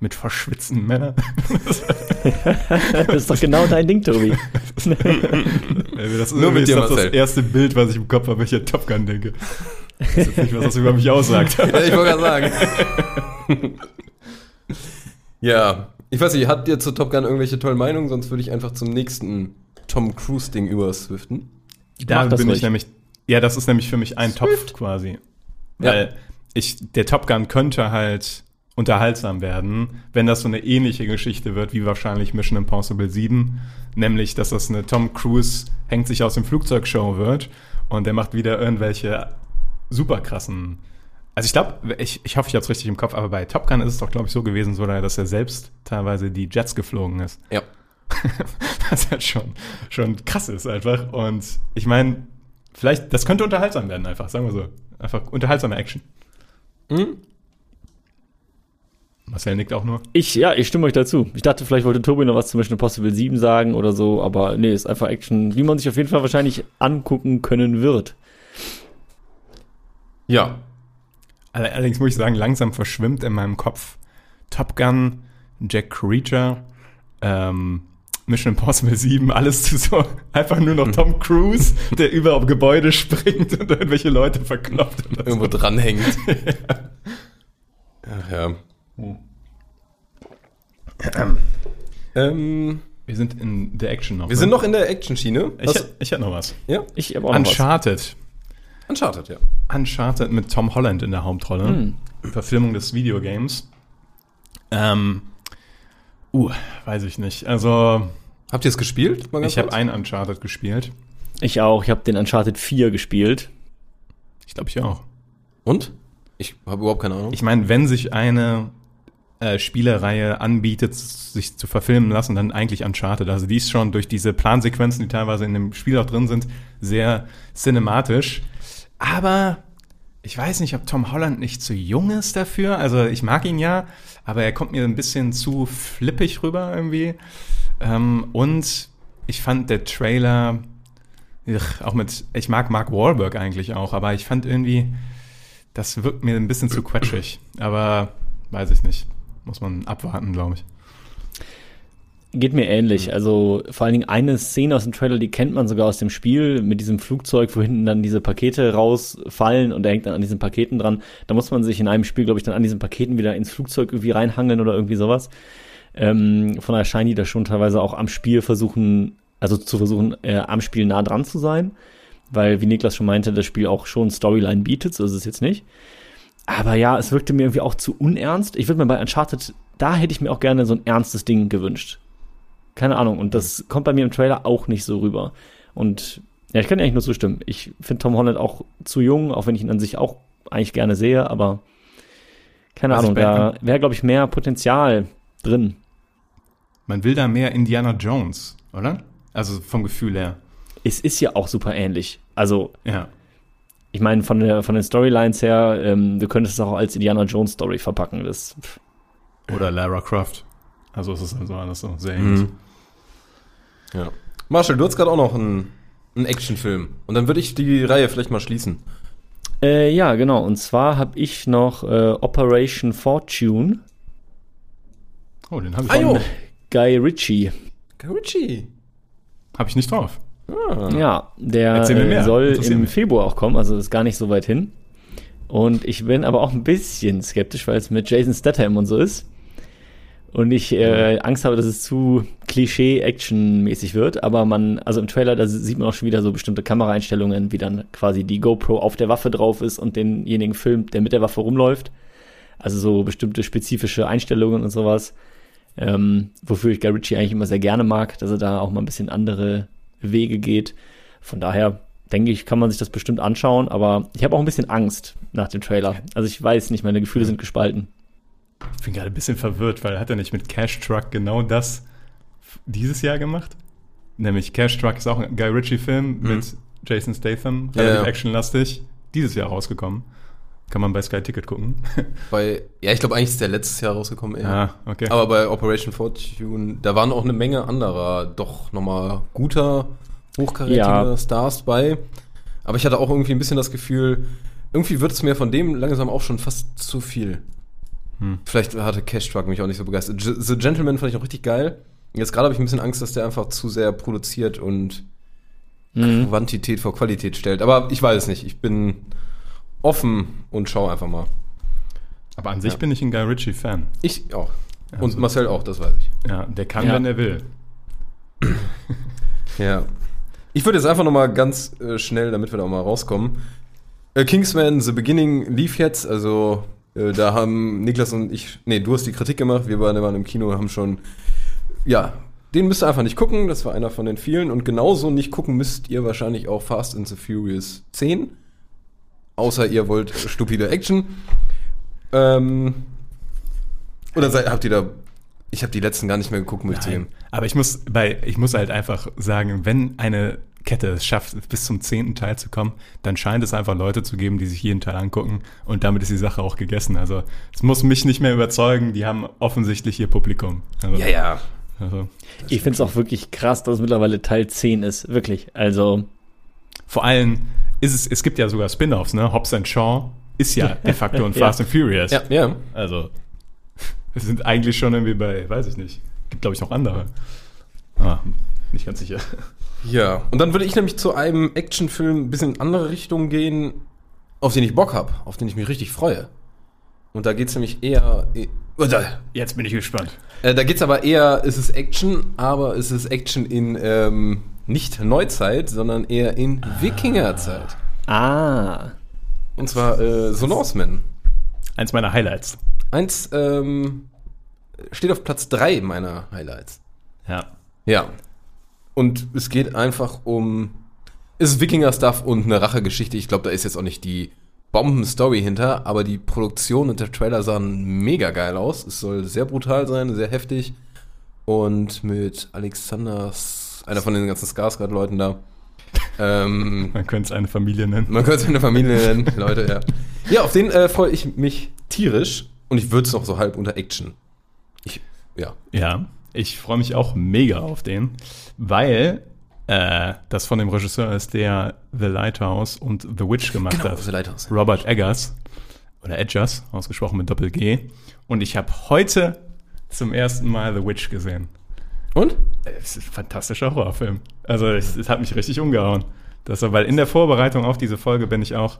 mit verschwitzten Männern. [LAUGHS] Das ist doch genau dein Ding, Tobi. Das [LAUGHS] ist, Nur mit ist dir, das, das erste Bild, was ich im Kopf habe, wenn ich an Top Gun denke. Ich weiß jetzt nicht, was das über mich aussagt. Ja, ich wollte gerade sagen. [LAUGHS] ja, ich weiß nicht, habt ihr zu Top Gun irgendwelche tollen Meinungen? Sonst würde ich einfach zum nächsten Tom Cruise-Ding überswiften. Da das bin ich ruhig. nämlich, ja, das ist nämlich für mich ein Topf quasi. Ja. Weil ich, der Top Gun könnte halt unterhaltsam werden, wenn das so eine ähnliche Geschichte wird wie wahrscheinlich Mission Impossible 7. Nämlich, dass das eine Tom Cruise hängt sich aus dem Flugzeug Show wird und der macht wieder irgendwelche super krassen. Also ich glaube, ich, ich hoffe, ich habe es richtig im Kopf, aber bei Top Gun ist es doch, glaube ich, so gewesen, so, dass er selbst teilweise die Jets geflogen ist. Ja. [LAUGHS] was halt schon, schon krass ist einfach. Und ich meine, vielleicht, das könnte unterhaltsam werden einfach, sagen wir so. Einfach unterhaltsame Action. Hm? Marcel nickt auch nur. Ich, ja, ich stimme euch dazu. Ich dachte, vielleicht wollte Tobi noch was zum Mission Impossible 7 sagen oder so, aber nee, ist einfach Action, wie man sich auf jeden Fall wahrscheinlich angucken können wird. Ja. All- Allerdings muss ich sagen, langsam verschwimmt in meinem Kopf Top Gun, Jack Reacher, ähm, Mission Impossible 7, alles zu so [LAUGHS] einfach nur noch Tom Cruise, der [LAUGHS] über auf Gebäude springt und irgendwelche Leute verkloppt. Irgendwo so. dranhängt. [LAUGHS] Ach ja. Ähm, Wir sind in der Action noch. wir sind noch in der Action-Schiene. Ich, ich hätte noch was. ja? Ich habe auch noch was. Uncharted. Uncharted, ja. Uncharted mit Tom Holland in der Hauptrolle. Hm. Verfilmung des Videogames. Ähm, uh, weiß ich nicht. Also, Habt ihr es gespielt? Ich habe ein Uncharted gespielt. Ich auch. Ich habe den Uncharted 4 gespielt. Ich glaube, ich auch. Und? Ich habe überhaupt keine Ahnung. Ich meine, wenn sich eine äh, Spielereihe anbietet, sich zu verfilmen lassen, dann eigentlich Uncharted. Also die ist schon durch diese Plansequenzen, die teilweise in dem Spiel auch drin sind, sehr cinematisch. Aber ich weiß nicht, ob Tom Holland nicht zu jung ist dafür. Also ich mag ihn ja, aber er kommt mir ein bisschen zu flippig rüber irgendwie. Ähm, und ich fand der Trailer, ugh, auch mit, ich mag Mark Wahlberg eigentlich auch, aber ich fand irgendwie, das wirkt mir ein bisschen zu quetschig. Aber weiß ich nicht. Muss man abwarten, glaube ich. Geht mir ähnlich. Also vor allen Dingen eine Szene aus dem Trailer, die kennt man sogar aus dem Spiel mit diesem Flugzeug, wo hinten dann diese Pakete rausfallen und er hängt dann an diesen Paketen dran. Da muss man sich in einem Spiel, glaube ich, dann an diesen Paketen wieder ins Flugzeug irgendwie reinhangeln oder irgendwie sowas. Ähm, von daher scheinen die da schon teilweise auch am Spiel versuchen, also zu versuchen, äh, am Spiel nah dran zu sein. Weil, wie Niklas schon meinte, das Spiel auch schon Storyline bietet, so ist es jetzt nicht. Aber ja, es wirkte mir irgendwie auch zu unernst. Ich würde mir bei Uncharted, da hätte ich mir auch gerne so ein ernstes Ding gewünscht. Keine Ahnung. Und das kommt bei mir im Trailer auch nicht so rüber. Und ja, ich kann dir eigentlich nur zustimmen. Ich finde Tom Holland auch zu jung, auch wenn ich ihn an sich auch eigentlich gerne sehe, aber keine Was Ahnung, da wäre, glaube ich, mehr Potenzial drin. Man will da mehr Indiana Jones, oder? Also vom Gefühl her. Es ist ja auch super ähnlich. Also, Ja. Ich meine, von, der, von den Storylines her, ähm, du könntest es auch als Indiana Jones Story verpacken. Das, pff, Oder Lara Croft. Also es ist also alles so sehr ähnlich. Mhm. Ja. Marshall, du hast gerade auch noch einen, einen Actionfilm. Und dann würde ich die Reihe vielleicht mal schließen. Äh, ja, genau. Und zwar habe ich noch äh, Operation Fortune, Oh, den habe ich, Ah, Guy Ritchie. Guy Ritchie. hab ich nicht drauf. Ah. Ja, der äh, soll im. Februar auch kommen, also ist gar nicht so weit hin. Und ich bin aber auch ein bisschen skeptisch, weil es mit Jason Statham und so ist. Und ich äh, Angst habe, dass es zu Klischee-Action-mäßig wird. Aber man, also im Trailer, da sieht man auch schon wieder so bestimmte Kameraeinstellungen, wie dann quasi die GoPro auf der Waffe drauf ist und denjenigen filmt, der mit der Waffe rumläuft. Also so bestimmte spezifische Einstellungen und sowas. Ähm, wofür ich Guy Ritchie eigentlich immer sehr gerne mag, dass er da auch mal ein bisschen andere Wege geht. Von daher denke ich, kann man sich das bestimmt anschauen, aber ich habe auch ein bisschen Angst nach dem Trailer. Also ich weiß nicht, meine Gefühle sind gespalten. Ich bin gerade ein bisschen verwirrt, weil hat er nicht mit Cash Truck genau das dieses Jahr gemacht? Nämlich Cash Truck ist auch ein Guy Ritchie-Film mit Jason Statham, Ja, relativ ja. actionlastig. Dieses Jahr rausgekommen. Kann man bei Sky Ticket gucken. [LAUGHS] Bei, ja, ich glaube, eigentlich ist der letztes Jahr rausgekommen. eher. ah, okay. Aber bei Operation Fortune, da waren auch eine Menge anderer, doch nochmal guter, hochkarätiger Ja. Stars bei. Aber ich hatte auch irgendwie ein bisschen das Gefühl, irgendwie wird es mir von dem langsam auch schon fast zu viel. Hm. Vielleicht hatte Cash Truck mich auch nicht so begeistert. G- The Gentleman fand ich auch richtig geil. Jetzt gerade habe ich ein bisschen Angst, dass der einfach zu sehr produziert und Mhm. Quantität vor Qualität stellt. Aber ich weiß es nicht. Ich bin offen und schaue einfach mal. Aber an sich Ja. bin ich ein Guy Ritchie-Fan. Ich auch. Und Also- Marcel auch, das weiß ich. Ja, der kann, Ja. wenn er will. [LAUGHS] Ja. Ich würde jetzt einfach noch mal ganz äh, schnell, damit wir da auch mal rauskommen. Äh, Kingsman The Beginning lief jetzt, also äh, da haben Niklas und ich, nee, du hast die Kritik gemacht, wir beide waren im Kino, haben schon, ja, den müsst ihr einfach nicht gucken, das war einer von den vielen und genauso nicht gucken müsst ihr wahrscheinlich auch Fast and the Furious 10, außer ihr wollt stupide Action. Ähm, oder seid, habt ihr da, ich habe die letzten gar nicht mehr geguckt, muss ich zugeben. Aber ich muss, bei, ich muss halt einfach sagen, wenn eine Kette es schafft, bis zum zehnten Teil zu kommen, dann scheint es einfach Leute zu geben, die sich jeden Teil angucken und damit ist die Sache auch gegessen. Also es muss mich nicht mehr überzeugen, die haben offensichtlich ihr Publikum. Also, Ja, ja. Also, Ich finde es auch wirklich krass, dass es mittlerweile Teil 10 ist. Wirklich. Also, vor allem ist es, es gibt ja sogar Spin-offs, ne? Hobbs and Shaw ist ja de facto ein. [LAUGHS] Fast and Furious. Ja, ja. Also, [LAUGHS] wir sind eigentlich schon irgendwie bei, weiß ich nicht. Gibt, glaube ich, noch andere. Ah, nicht ganz sicher. Ja, und dann würde ich nämlich zu einem Actionfilm ein bisschen in andere Richtung gehen, auf den ich Bock habe, auf den ich mich richtig freue. Und da geht es nämlich eher. Oder, Jetzt bin ich gespannt. äh, da geht es aber eher, es ist Action, aber es ist Action in ähm, nicht Neuzeit, sondern eher in Wikingerzeit. ah. Und zwar äh, The Norseman. Eins meiner Highlights. Eins ähm, steht auf Platz 3 meiner Highlights. Ja. Ja. Und es geht einfach um. Es ist Wikinger-Stuff und eine Rachegeschichte. Ich glaube, da ist jetzt auch nicht die Bomben-Story hinter, aber die Produktion und der Trailer sahen mega geil aus. Es soll sehr brutal sein, sehr heftig. Und mit Alexander, Einer von den ganzen Skarsgård-Leuten da. ähm, [LAUGHS] Man könnte es eine Familie nennen. man könnte es eine Familie nennen, Leute, ja. Ja, auf den äh, freue ich mich tierisch. Und ich würde es noch so halb unter Action. Ich, ja. Ja, ich freue mich auch mega auf den, weil äh, das von dem Regisseur ist, der The Lighthouse und The Witch gemacht Genau, hat. The Lighthouse. Robert Eggers oder Edgers, ausgesprochen mit Doppel-G. Und ich habe heute zum ersten Mal The Witch gesehen. Und? Es ist ein fantastischer Horrorfilm. Also es, es hat mich richtig umgehauen. Das, weil in der Vorbereitung auf diese Folge bin ich auch,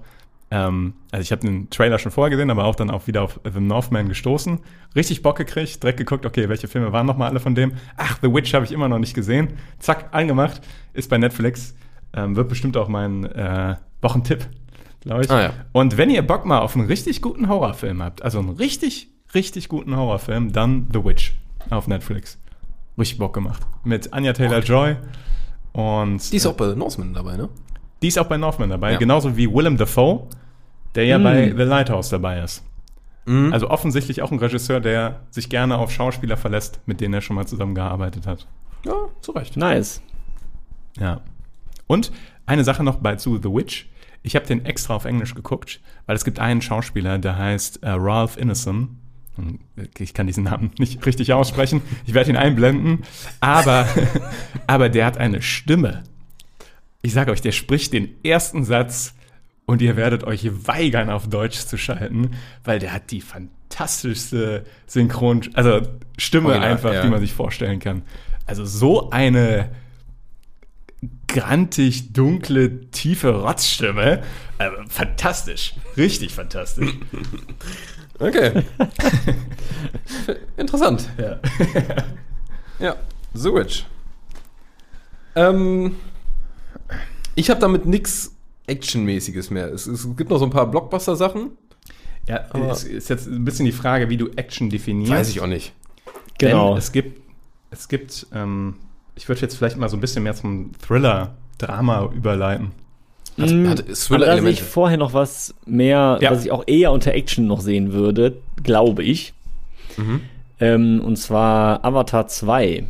ähm, also ich habe den Trailer schon vorher gesehen, aber auch dann auch wieder auf The Northman gestoßen. Richtig Bock gekriegt, direkt geguckt, okay, welche Filme waren nochmal alle von dem? Ach, The Witch habe ich immer noch nicht gesehen. Zack, angemacht, ist bei Netflix. Ähm, wird bestimmt auch mein äh, Wochentipp, glaube ich. Ah, ja. Und wenn ihr Bock mal auf einen richtig guten Horrorfilm habt, also einen richtig, richtig guten Horrorfilm, dann The Witch auf Netflix. Richtig Bock gemacht. Mit Anya Taylor-Joy und Die ist auch bei Norseman dabei, ne? die ist auch bei Northman dabei, Ja. genauso wie Willem Dafoe, der ja Hm. bei The Lighthouse dabei ist. Also offensichtlich auch ein Regisseur, der sich gerne auf Schauspieler verlässt, mit denen er schon mal zusammengearbeitet hat. Ja, zu Recht. Nice. Ja. Und eine Sache noch bei zu The Witch. Ich habe den extra auf Englisch geguckt, weil es gibt einen Schauspieler, der heißt äh, Ralph Ineson. Ich kann diesen Namen nicht richtig aussprechen. Ich werde ihn einblenden. Aber, [LAUGHS] aber der hat eine Stimme. Ich sage euch, der spricht den ersten Satz und ihr werdet euch weigern, auf Deutsch zu schalten, weil der hat die fantastischste Synchron, also Stimme Original, einfach, ja. die man sich vorstellen kann. Also so eine grantig, dunkle, tiefe Rotzstimme. Also fantastisch. Richtig fantastisch. [LAUGHS] Okay. [LAUGHS] Interessant. Ja. [LAUGHS] Ja, Witch. Ähm, ich habe damit nichts Actionmäßiges mehr. Es, es gibt noch so ein paar Blockbuster-Sachen. Ja, Aber- es ist jetzt ein bisschen die Frage, wie du Action definierst. Weiß ich auch nicht. Genau. Denn es gibt, es gibt, ähm, ich würde jetzt vielleicht mal so ein bisschen mehr zum Thriller-Drama überleiten. Hat, Mm, hat da sehe ich vorher noch was mehr, Ja. was ich auch eher unter Action noch sehen würde, glaube ich. Mhm. Ähm, und zwar Avatar 2.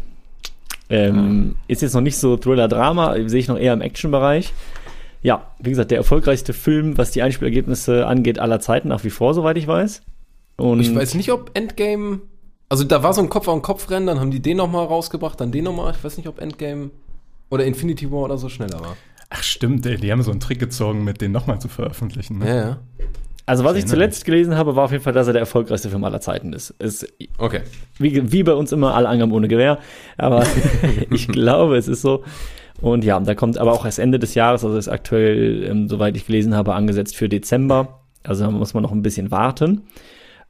Ähm, Ist jetzt noch nicht so Thriller-Drama, sehe ich noch eher im Action-Bereich. Ja, wie gesagt, der erfolgreichste Film, was die Einspielergebnisse angeht, aller Zeiten, nach wie vor, soweit ich weiß. Und Ich weiß nicht, ob Endgame. Also da war so ein Kopf-an-Kopf-Rennen, dann haben die den nochmal rausgebracht, dann den nochmal. Ich weiß nicht, ob Endgame oder Infinity War oder so schneller war. Ach stimmt, ey, die haben so einen Trick gezogen, mit den nochmal zu veröffentlichen. Ne? Ja, ja. also, was ich erinnere zuletzt gelesen habe, war auf jeden Fall, dass er der erfolgreichste Film aller Zeiten ist. ist Okay. wie, wie bei uns immer, alle Angaben ohne Gewehr. Aber [LAUGHS] [LAUGHS] ich glaube, es ist so. Und ja, da kommt aber auch erst Ende des Jahres, also ist aktuell, ähm, soweit ich gelesen habe, angesetzt für Dezember. Also da muss man noch ein bisschen warten.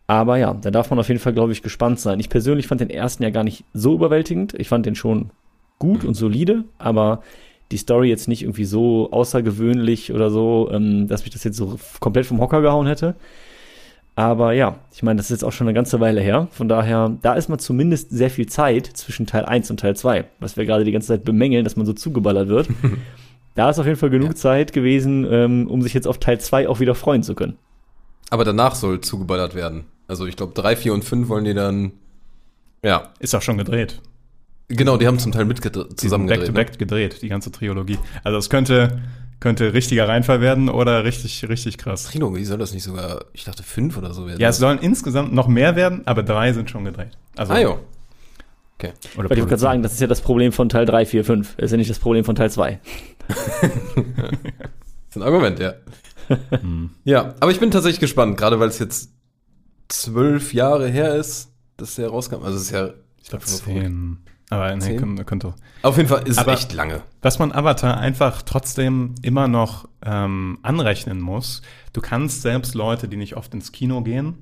Aber ja, da darf man auf jeden Fall, glaube ich, gespannt sein. Ich persönlich fand den ersten ja gar nicht so überwältigend. Ich fand den schon gut und solide, aber die Story jetzt nicht irgendwie so außergewöhnlich oder so, ähm, dass mich das jetzt so komplett vom Hocker gehauen hätte. Aber ja, ich meine, das ist jetzt auch schon eine ganze Weile her. Von daher, da ist man zumindest sehr viel Zeit zwischen Teil 1 und Teil 2, was wir gerade die ganze Zeit bemängeln, dass man so zugeballert wird. [LAUGHS] da ist auf jeden Fall genug Zeit gewesen, ähm, um sich jetzt auf Teil 2 auch wieder freuen zu können. Aber danach soll zugeballert werden. Also ich glaube, 3, 4 und 5 wollen die dann. Ja. Ist auch schon gedreht. Genau, die haben zum Teil mit zusammen Back to back gedreht, die ganze Trilogie. Also es könnte, könnte richtiger Reinfall werden oder richtig, richtig krass. Trilogie soll das nicht sogar, ich dachte 5 oder so werden. Ja, es sollen insgesamt noch mehr werden, aber drei sind schon gedreht. Also, Ah, jo. Okay. Oder Weil ich wollte gerade sagen, das ist ja das Problem von Teil 3, 4, 5. Das ist ja nicht das Problem von Teil 2. [LAUGHS] [LAUGHS] Das ist ein Argument, ja. ja, aber ich bin tatsächlich gespannt, gerade weil es jetzt zwölf Jahre her ist, dass der rauskam. Also es ist ja, ich glaube, Zehn. Aber nee, könnte, könnte. auf jeden Fall ist Aber- es echt lange. Was man Avatar einfach trotzdem immer noch ähm, anrechnen muss, du kannst selbst Leute, die nicht oft ins Kino gehen,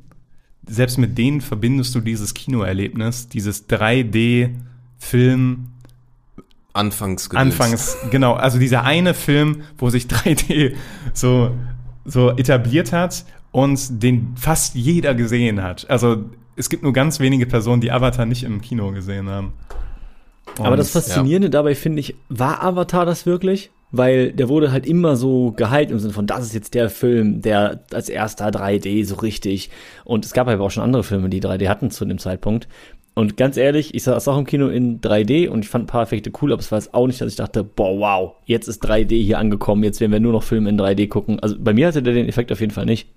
selbst mit denen verbindest du dieses Kinoerlebnis, dieses 3D-Film, Anfangs Anfangs, genau, also dieser eine Film, wo sich 3D so, so etabliert hat und den fast jeder gesehen hat. Also es gibt nur ganz wenige Personen, die Avatar nicht im Kino gesehen haben. Aber das Und- Faszinierende dabei finde ich, war Avatar das wirklich? Weil der wurde halt immer so gehypt im Sinne von, das ist jetzt der Film, der als erster 3D so richtig. Und es gab aber auch schon andere Filme, die 3D hatten zu dem Zeitpunkt. Und ganz ehrlich, ich saß auch im Kino in 3D und ich fand ein paar Effekte cool, aber es war jetzt auch nicht, dass ich dachte, boah, wow, jetzt ist 3D hier angekommen, jetzt werden wir nur noch Filme in 3D gucken. Also bei mir hatte der den Effekt auf jeden Fall nicht.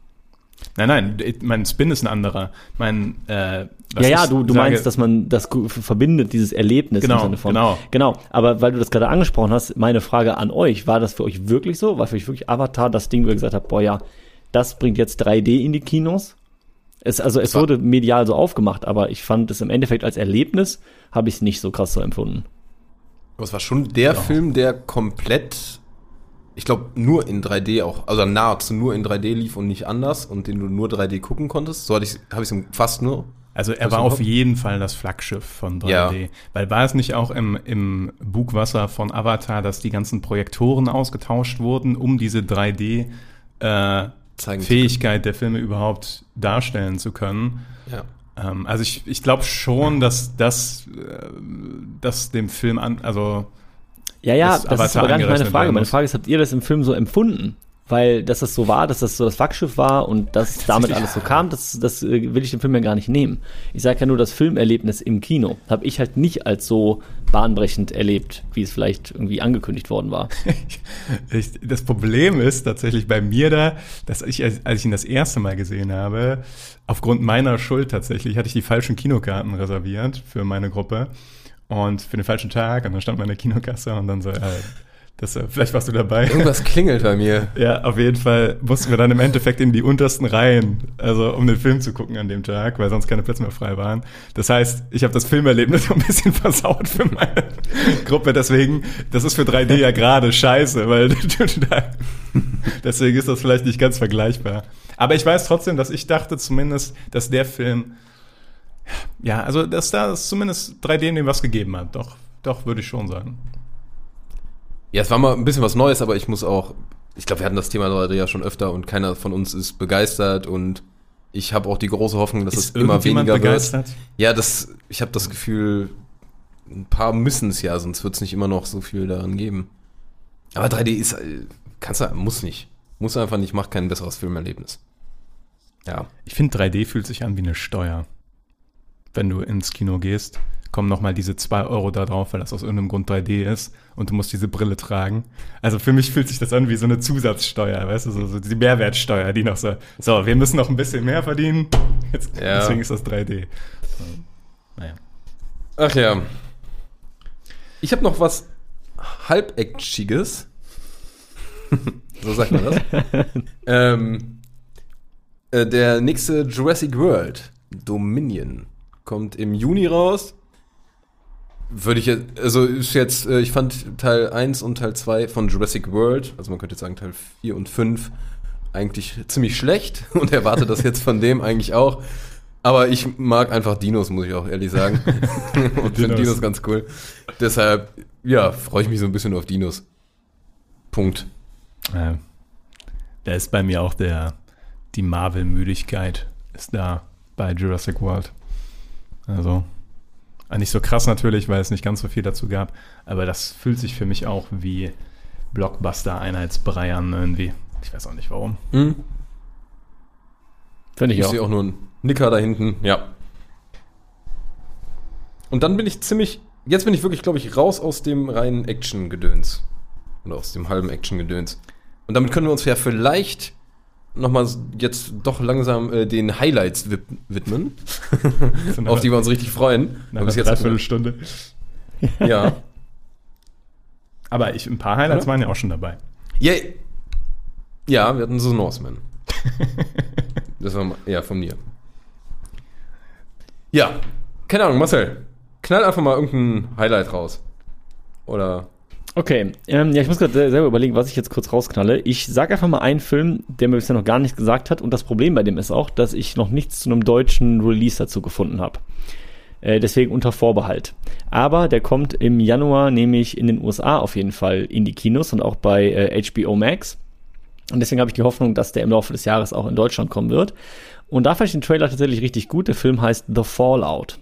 Nein, nein, mein Spin ist ein anderer. Mein, äh, was ja, ja, du, du sage- meinst, dass man das verbindet, dieses Erlebnis Genau, im Sinne von. genau. Genau, aber weil du das gerade angesprochen hast, meine Frage an euch, war das für euch wirklich so? War für euch wirklich Avatar das Ding, wo ihr gesagt habt, boah ja, das bringt jetzt 3D in die Kinos? Es, also es wurde medial so aufgemacht, aber ich fand es im Endeffekt als Erlebnis, habe ich es nicht so krass so empfunden. Aber es war schon der Film, der komplett, ich glaube, nur in 3D auch, also nahezu nur in 3D lief und nicht anders und den du nur 3D gucken konntest. So hatte ich, habe ich es fast nur. Also er war auf jeden Fall das Flaggschiff von 3D. Ja. Weil war es nicht auch im, im Bugwasser von Avatar, dass die ganzen Projektoren ausgetauscht wurden, um diese 3D äh, Fähigkeit der Filme überhaupt darstellen zu können. Ja. Ähm, also ich, ich glaube schon, dass das äh, dass dem Film an, also Ja, ja, Das das, ist aber gar nicht meine Frage. Meine. Frage ist, habt ihr das im Film so empfunden? weil dass das so war, dass das so das Wachschiff war und dass damit alles so kam, das, das äh, will ich den Film ja gar nicht nehmen. Ich sage ja nur, das Filmerlebnis im Kino habe ich halt nicht als so bahnbrechend erlebt, wie es vielleicht irgendwie angekündigt worden war. [LAUGHS] Ich, das Problem ist tatsächlich bei mir da, dass ich, als ich ihn das erste Mal gesehen habe, aufgrund meiner Schuld tatsächlich, hatte ich die falschen Kinokarten reserviert für meine Gruppe und für den falschen Tag und dann stand man in der Kinokasse und dann so, äh, das, äh, vielleicht warst du dabei. Irgendwas klingelt bei mir. [LAUGHS] Ja, auf jeden Fall mussten wir dann im Endeffekt in die untersten Reihen, also um den Film zu gucken an dem Tag, weil sonst keine Plätze mehr frei waren. Das heißt, ich habe das Filmerlebnis so [LAUGHS] ein bisschen versaut für meine Gruppe. Deswegen, das ist für 3D ja gerade scheiße, weil [LAUGHS] deswegen ist das vielleicht nicht ganz vergleichbar. Aber ich weiß trotzdem, dass ich dachte zumindest, dass der Film, ja, also dass da zumindest 3D dem was gegeben hat. Doch, doch, würde ich schon sagen. Ja, es war mal ein bisschen was Neues, aber ich muss auch, ich glaube, wir hatten das Thema heute ja schon öfter und keiner von uns ist begeistert und ich habe auch die große Hoffnung, dass es immer weniger begeistert? wird. Ja, das, ich habe das Gefühl, ein paar müssen es ja, sonst wird es nicht immer noch so viel daran geben. Aber 3D ist, äh, kannst du, muss nicht. Muss einfach nicht, macht kein besseres Filmerlebnis. Ja. Ich finde 3D fühlt sich an wie eine Steuer. Wenn du ins Kino gehst, kommen nochmal diese 2 Euro da drauf, weil das aus irgendeinem Grund 3D ist und du musst diese Brille tragen. Also für mich fühlt sich das an wie so eine Zusatzsteuer, weißt du, so, so die Mehrwertsteuer, die noch so, so, wir müssen noch ein bisschen mehr verdienen, Jetzt, Ja. deswegen ist das 3D. So, naja. Ach ja. Ich habe noch was halbactiges. [LAUGHS] so sagt man das. [LAUGHS] ähm, äh, der nächste Jurassic World, Dominion, kommt im Juni raus. Würde ich jetzt, also ist jetzt, äh, ich fand Teil 1 und Teil 2 von Jurassic World, also man könnte jetzt sagen Teil 4 und 5, eigentlich ziemlich schlecht [LAUGHS] und erwarte das jetzt von dem eigentlich auch. Aber ich mag einfach Dinos, muss ich auch ehrlich sagen. [LAUGHS] und finde Dinos. Ganz cool. Deshalb, ja, freue ich mich so ein bisschen auf Dinos. Punkt. Äh, da ist bei mir auch der, die Marvel-Müdigkeit ist da bei Jurassic World. Also, äh, nicht so krass natürlich, weil es nicht ganz so viel dazu gab, aber das fühlt sich für mich auch wie Blockbuster-Einheitsbrei an irgendwie. Ich weiß auch nicht warum. Hm? Finde ich Ich auch. sehe auch nur einen Nicker da hinten, ja. Und dann bin ich ziemlich, jetzt bin ich wirklich, glaube ich, raus aus dem reinen Action-Gedöns. Oder aus dem halben Action-Gedöns. Und damit können wir uns ja vielleicht nochmal jetzt doch langsam äh, den Highlights widmen, [LAUGHS] auf die wir uns richtig freuen. Nach einer Dreiviertelstunde. [LAUGHS] ja. [LAUGHS] Aber ich, ein paar Highlights Oder? waren ja auch schon dabei. ja. Ja, wir hatten so Norseman. Das war ja von mir. Ja, keine Ahnung, Marcel. Knall einfach mal irgendein Highlight raus. Oder. Okay, ähm, ja, ich muss gerade sel- selber überlegen, was ich jetzt kurz rausknalle. Ich sag einfach mal einen Film, der mir bisher noch gar nichts gesagt hat. Und das Problem bei dem ist auch, dass ich noch nichts zu einem deutschen Release dazu gefunden habe. Äh, deswegen unter Vorbehalt. Aber der kommt im Januar nämlich in den USA auf jeden Fall in die Kinos und auch bei äh, HBO Max. Und deswegen habe ich die Hoffnung, dass der im Laufe des Jahres auch in Deutschland kommen wird. Und da fand ich den Trailer tatsächlich richtig gut. Der Film heißt The Fallout.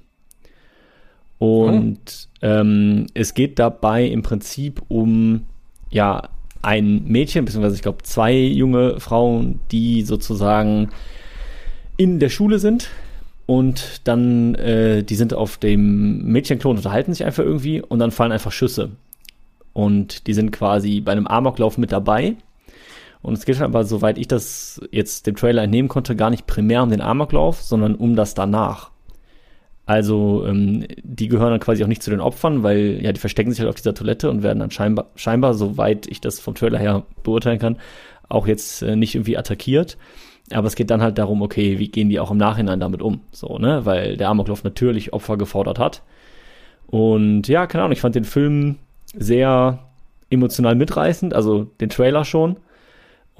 Und ähm, es geht dabei im Prinzip um ja ein Mädchen, beziehungsweise ich glaube zwei junge Frauen, die sozusagen in der Schule sind und dann, äh, die sind auf dem Mädchenklon, unterhalten sich einfach irgendwie und dann fallen einfach Schüsse. Und die sind quasi bei einem Amoklauf mit dabei. Und es geht aber, soweit ich das jetzt dem Trailer entnehmen konnte, gar nicht primär um den Amoklauf, sondern um das danach. Also ähm, die gehören dann quasi auch nicht zu den Opfern, weil ja, die verstecken sich halt auf dieser Toilette und werden dann scheinbar, scheinbar, soweit ich das vom Trailer her beurteilen kann, auch jetzt äh, nicht irgendwie attackiert. Aber es geht dann halt darum, okay, wie gehen die auch im Nachhinein damit um? So, ne? Weil der Amoklauf natürlich Opfer gefordert hat. Und ja, keine Ahnung, ich fand den Film sehr emotional mitreißend, also den Trailer schon.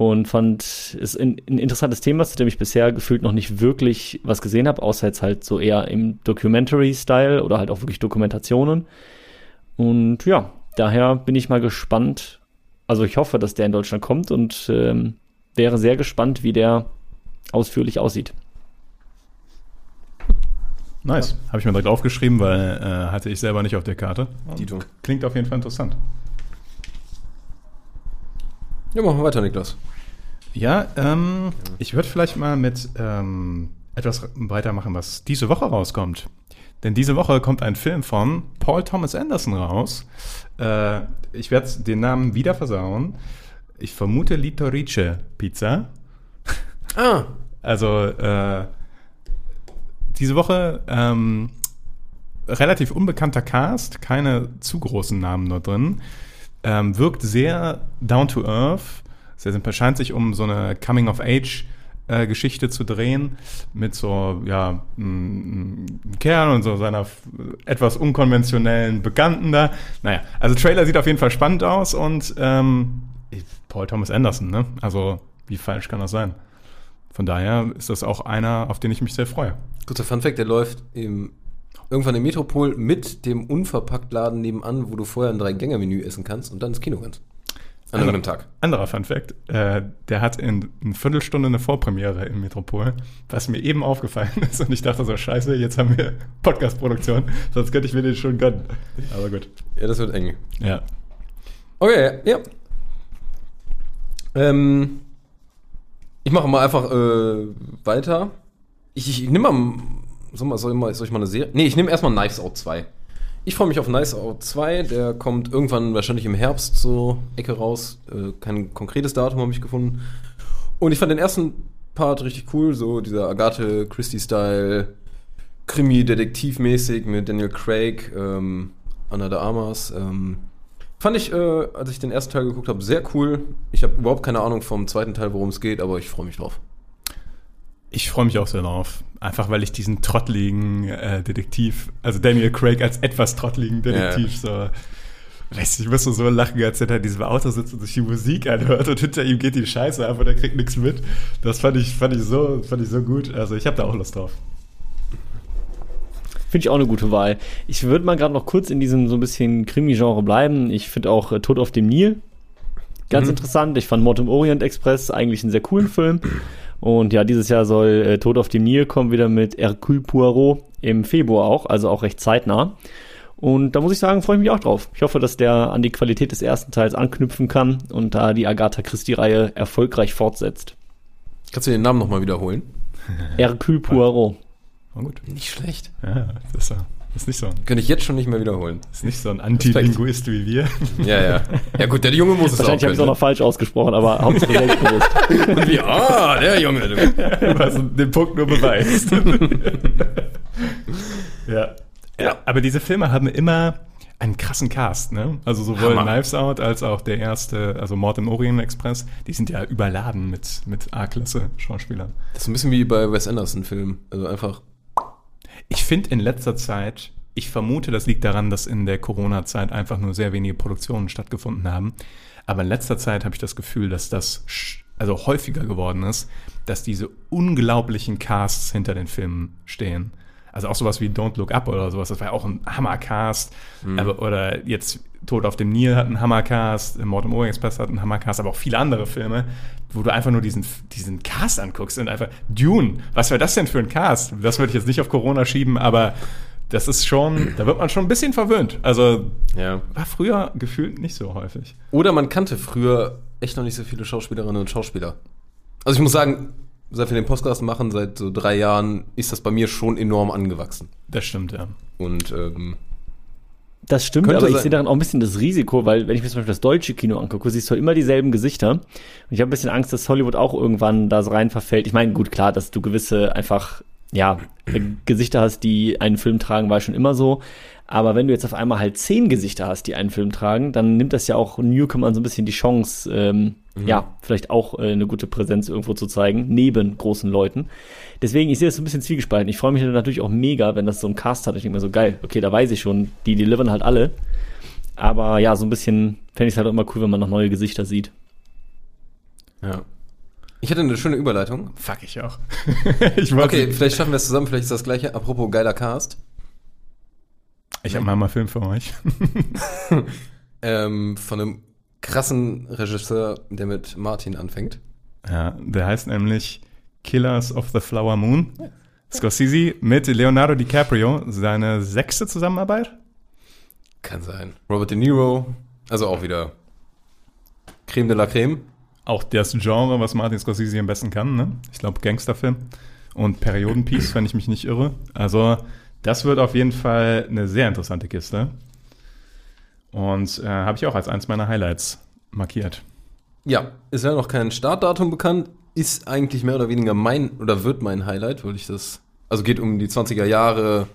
Und fand es ein, ein interessantes Thema, zu dem ich bisher gefühlt noch nicht wirklich was gesehen habe, außer jetzt halt so eher im Documentary-Style oder halt auch wirklich Dokumentationen. Und ja, daher bin ich mal gespannt. Also ich hoffe, dass der in Deutschland kommt und ähm, wäre sehr gespannt, wie der ausführlich aussieht. Nice. Habe ich mir direkt aufgeschrieben, weil äh, hatte ich selber nicht auf der Karte. Und Dito. Klingt auf jeden Fall interessant. Ja, machen wir weiter, Niklas. Ja, ähm, ich würde vielleicht mal mit ähm, etwas weitermachen, was diese Woche rauskommt. Denn diese Woche kommt ein Film von Paul Thomas Anderson raus. Äh, ich werde den Namen wieder versauen. Ich vermute Litorice Pizza. Ah, [LAUGHS] Also äh, diese Woche ähm, relativ unbekannter Cast, keine zu großen Namen nur drin. Ähm, wirkt sehr down to earth. Es scheint sich um so eine Coming of Age äh, Geschichte zu drehen mit so ja einem Kerl und so seiner etwas unkonventionellen Bekannten da. Naja, also Trailer sieht auf jeden Fall spannend aus und ähm, Paul Thomas Anderson, ne? Also wie falsch kann das sein? Von daher ist das auch einer, auf den ich mich sehr freue. kurzer Funfact, der läuft im, irgendwann im Metropol mit dem Unverpacktladen nebenan, wo du vorher ein Drei-Gänger-Menü essen kannst und dann ins Kino kannst. An einem Tag. Anderer Fun Fact, äh, der hat in eine Viertelstunde eine Vorpremiere im Metropol, was mir eben aufgefallen [LAUGHS] ist und ich dachte so, scheiße, jetzt haben wir [LAUGHS] Podcast-Produktion, sonst könnte ich mir den schon gönnen. Aber gut. Ja, das wird eng. Ja. Okay, ja. Ähm, ich mache mal einfach äh, weiter. Ich, ich, ich nehme mal, soll, mal, soll, mal, soll ich mal eine Serie? Nee, ich nehme erstmal Knives Out 2. Ich freue mich auf Knives Out 2. Der kommt irgendwann wahrscheinlich im Herbst so Ecke raus. Äh, kein konkretes Datum habe ich gefunden. Und ich fand den ersten Part richtig cool. So dieser Agathe Christie-Style, Krimi-Detektiv-mäßig mit Daniel Craig, ähm, Anna de Armas. Ähm, Fand ich, äh, als ich den ersten Teil geguckt habe, sehr cool. Ich habe überhaupt keine Ahnung vom zweiten Teil, worum es geht, aber ich freue mich drauf. Ich freue mich auch sehr drauf. Einfach weil ich diesen trottligen äh, Detektiv, also Daniel Craig als etwas trottligen Detektiv so. Weiß nicht, ich musste so lachen, als er da in diesem Auto sitzt und sich die Musik anhört und hinter ihm geht die Scheiße ab und er kriegt nichts mit. Das fand ich, fand ich so, fand ich so gut. Also ich habe da auch Lust drauf. Finde ich auch eine gute Wahl. Ich würde mal gerade noch kurz in diesem so ein bisschen Krimi-Genre bleiben. Ich finde auch äh, Tod auf dem Nil ganz interessant. Ich fand Mord im Orient Express eigentlich einen sehr coolen Film. Und ja, dieses Jahr soll äh, Tod auf dem Nil kommen wieder mit Hercule Poirot im Februar auch, also auch recht zeitnah. Und da muss ich sagen, freue ich mich auch drauf. Ich hoffe, dass der an die Qualität des ersten Teils anknüpfen kann und da die Agatha Christie-Reihe erfolgreich fortsetzt. Kannst du den Namen nochmal wiederholen? Hercule Poirot. War gut. Nicht schlecht. Ja, das ist, ja- ist nicht so, Könnte ich jetzt schon nicht mehr wiederholen. ist nicht so ein Antilinguist wie wir. Ja, ja. Ja gut, der Junge muss es auch Wahrscheinlich habe ich es auch noch falsch ausgesprochen, aber Hauptsache selbstbewusst. [LAUGHS] Und wie, ah, der Junge. Du. was den Punkt nur beweist. [LAUGHS] ja. ja. Aber diese Filme haben immer einen krassen Cast, ne? Also sowohl Hammer. Knives Out als auch der erste, also Mord im Orient Express, die sind ja überladen mit, mit A-Klasse-Schauspielern. Das ist ein bisschen wie bei Wes Anderson-Filmen. Also einfach. Ich finde in letzter Zeit, ich vermute, das liegt daran, dass in der Corona-Zeit einfach nur sehr wenige Produktionen stattgefunden haben. Aber in letzter Zeit habe ich das Gefühl, dass das also häufiger geworden ist, dass diese unglaublichen Casts hinter den Filmen stehen. Also auch sowas wie Don't Look Up oder sowas, das war ja auch ein Hammercast. Aber, oder jetzt Tod auf dem Nil hat einen Hammercast, Mord im Orient Express hat einen Hammercast, aber auch viele andere Filme, wo du einfach nur diesen, diesen Cast anguckst und einfach, Dune, was wäre das denn für ein Cast? Das würde ich jetzt nicht auf Corona schieben, aber das ist schon, da wird man schon ein bisschen verwöhnt. Also Ja. war früher gefühlt nicht so häufig. Oder man kannte früher echt noch nicht so viele Schauspielerinnen und Schauspieler. Also ich muss sagen, seit wir den Podcast machen, seit so drei Jahren, ist das bei mir schon enorm angewachsen. Das stimmt, ja. Und ähm, Das stimmt, Könnte aber ich sein. sehe daran auch ein bisschen das Risiko, weil wenn ich mir zum Beispiel das deutsche Kino angucke, siehst du immer dieselben Gesichter. Und ich habe ein bisschen Angst, dass Hollywood auch irgendwann da so rein verfällt. Ich meine, gut, klar, dass du gewisse einfach, ja, Gesichter hast, die einen Film tragen, war schon immer so. Aber wenn du jetzt auf einmal halt zehn Gesichter hast, die einen Film tragen, dann nimmt das ja auch Newcomern so ein bisschen die Chance, ähm, ja, vielleicht auch äh, eine gute Präsenz irgendwo zu zeigen, neben großen Leuten. Deswegen, ich sehe das so ein bisschen zwiegespalten. Ich freue mich natürlich auch mega, wenn das so ein Cast hat. Ich denke mir so, geil, okay, da weiß ich schon, die delivern halt alle. Aber ja, so ein bisschen fände ich es halt auch immer cool, wenn man noch neue Gesichter sieht. ja. Ich hatte eine schöne Überleitung. Fuck ich auch. [LAUGHS] ich Okay, vielleicht schaffen wir es zusammen, vielleicht ist das gleiche. Apropos geiler Cast. Ich habe mal einen Film für euch. [LAUGHS] Ähm, von einem krassen Regisseur, der mit Martin anfängt. Ja, der heißt nämlich Killers of the Flower Moon. Scorsese mit Leonardo DiCaprio, seine sechste Zusammenarbeit. Kann sein. Robert De Niro. Also auch wieder Creme de la Creme. auch das Genre, was Martin Scorsese am besten kann. Ne? Ich glaube, Gangsterfilm und Periodenpiece, wenn ich mich nicht irre. Also, das wird auf jeden Fall eine sehr interessante Kiste. Und äh, habe ich auch als eins meiner Highlights markiert. Ja, ist ja noch kein Startdatum bekannt, ist eigentlich mehr oder weniger mein oder wird mein Highlight, weil ich das. Also geht um die 20er Jahre,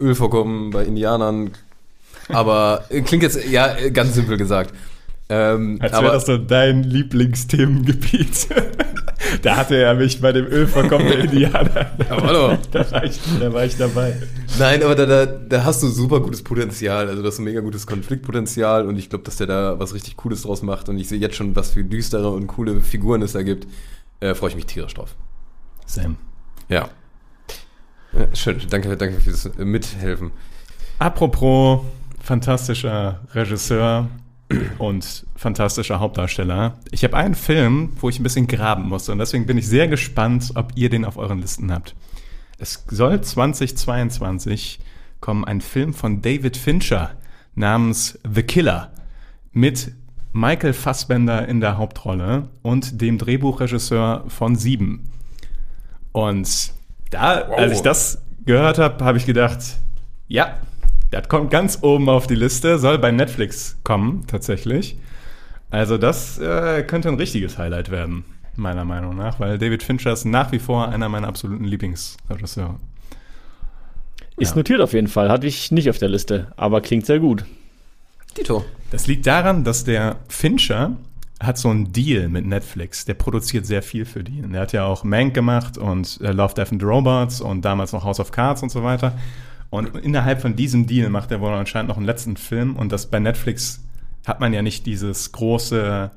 Ölvorkommen bei Indianern. Aber äh, klingt jetzt, ja, äh, ganz simpel gesagt. Ähm, Als wäre das so dein Lieblingsthemengebiet. [LAUGHS] da hatte er mich bei dem Ölverkommen der [LAUGHS] Indianer. Hallo. da, war ich, da war ich dabei. Nein, aber da, da, da hast du super gutes Potenzial. Also, das ist ein mega gutes Konfliktpotenzial und ich glaube, dass der da was richtig Cooles draus macht. Und ich sehe jetzt schon, was für düstere und coole Figuren es da gibt. Äh, Freue ich mich tierisch drauf. Sam. Ja. ja. Schön, danke, danke fürs Mithelfen. Apropos fantastischer Regisseur und fantastischer Hauptdarsteller. Ich habe einen Film, wo ich ein bisschen graben musste und deswegen bin ich sehr gespannt, ob ihr den auf euren Listen habt. Es soll 2022 kommen ein Film von David Fincher namens The Killer mit Michael Fassbender in der Hauptrolle und dem Drehbuchregisseur von Sieben. Und da, Wow. als ich das gehört habe, habe ich gedacht, ja, das kommt ganz oben auf die Liste, soll bei Netflix kommen, tatsächlich. Also das äh, könnte ein richtiges Highlight werden, meiner Meinung nach, weil David Fincher ist nach wie vor einer meiner absoluten Lieblingsregisseure. Ist Ja. notiert auf jeden Fall. Hatte ich nicht auf der Liste, aber klingt sehr gut. Tito. Das liegt daran, dass der Fincher hat so einen Deal mit Netflix. Der produziert sehr viel für die. Und Der hat ja auch Mank gemacht und äh, Love, Death and Robots und damals noch House of Cards und so weiter. Und innerhalb von diesem Deal macht er wohl anscheinend noch einen letzten Film. Und das bei Netflix hat man ja nicht dieses große,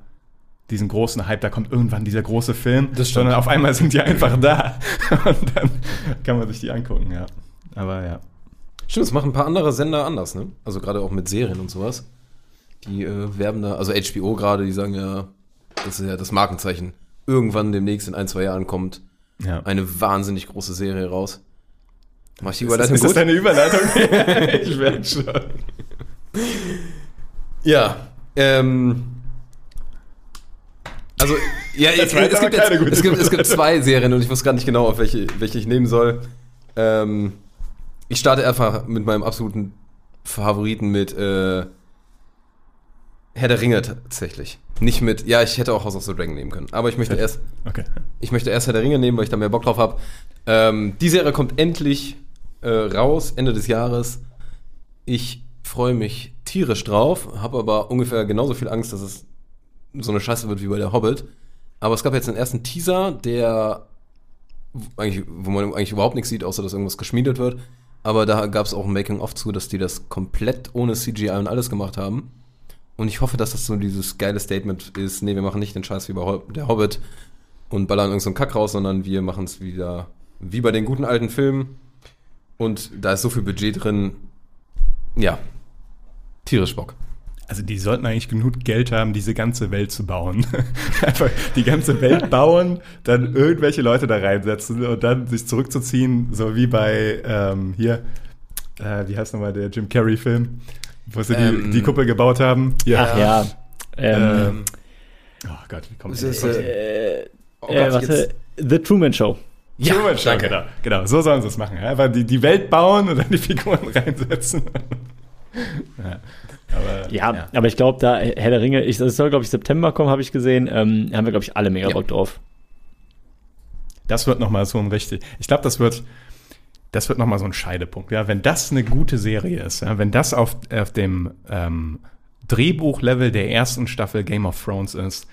diesen großen Hype, da kommt irgendwann dieser große Film, sondern auf einmal sind die einfach da. [LAUGHS] Und dann kann man sich die angucken, ja. Aber ja. Stimmt, das machen ein paar andere Sender anders, ne? Also gerade auch mit Serien und sowas. Die äh, werben da, also HBO gerade, die sagen ja, das ist ja das Markenzeichen. Irgendwann demnächst in ein, zwei Jahren kommt ja. eine wahnsinnig große Serie raus. Mach ich die Ist, das- Überleitung ist das gut? deine Überleitung? [LAUGHS] ich merke [LAUGHS] schon. Ja, ähm. Also, ja, [LAUGHS] Das jetzt es, gibt jetzt, es, gibt, es gibt zwei Serien und ich wusste gar nicht genau, auf welche, welche ich nehmen soll. Ähm, ich starte einfach mit meinem absoluten Favoriten mit äh, Herr der Ringe tatsächlich. Nicht mit, ja, ich hätte auch House of the Dragon nehmen können, aber ich möchte erst, Okay. ich möchte erst Herr der Ringe nehmen, weil ich da mehr Bock drauf habe. Ähm, die Serie kommt endlich äh, raus, Ende des Jahres. Ich freue mich tierisch drauf, habe aber ungefähr genauso viel Angst, dass es so eine Scheiße wird wie bei der Hobbit. Aber es gab jetzt einen ersten Teaser, der eigentlich, wo man eigentlich überhaupt nichts sieht, außer dass irgendwas geschmiedet wird. Aber da gab es auch ein Making-of zu, dass die das komplett ohne CGI und alles gemacht haben. Und ich hoffe, dass das so dieses geile Statement ist, nee, wir machen nicht den Scheiß wie bei der Hobbit und ballern irgendeinen so Kack raus, sondern wir machen es wieder wie bei den guten alten Filmen. Und da ist so viel Budget drin. Ja. Tierisch Bock. Also die sollten eigentlich genug Geld haben, diese ganze Welt zu bauen. [LAUGHS] Einfach die ganze Welt bauen, dann irgendwelche Leute da reinsetzen und dann sich zurückzuziehen, so wie bei ähm, hier, äh, wie heißt nochmal der Jim Carrey-Film, wo sie Ähm, die, die Kuppel gebaut haben. Ach ja. Ähm, Ähm, oh Gott, wie kommt das? ist, äh, äh, oh äh, warte. jetzt- The Truman Show. Ja, Truman Show, danke. Genau, genau, so sollen sie es machen. Einfach die, die Welt bauen und dann die Figuren [LAUGHS] reinsetzen. ja, aber, Ja, aber ich glaube, da Herr der Ringe, ich, das soll, glaube ich, September kommen, habe ich gesehen. Ähm, haben wir, glaube ich, alle mega Ja. Bock drauf. Das wird nochmal so ein richtig. Ich glaube, das wird, das wird nochmal so ein Scheidepunkt. Ja, wenn das eine gute Serie ist, ja, wenn das auf, auf dem ähm, Drehbuchlevel der ersten Staffel Game of Thrones ist,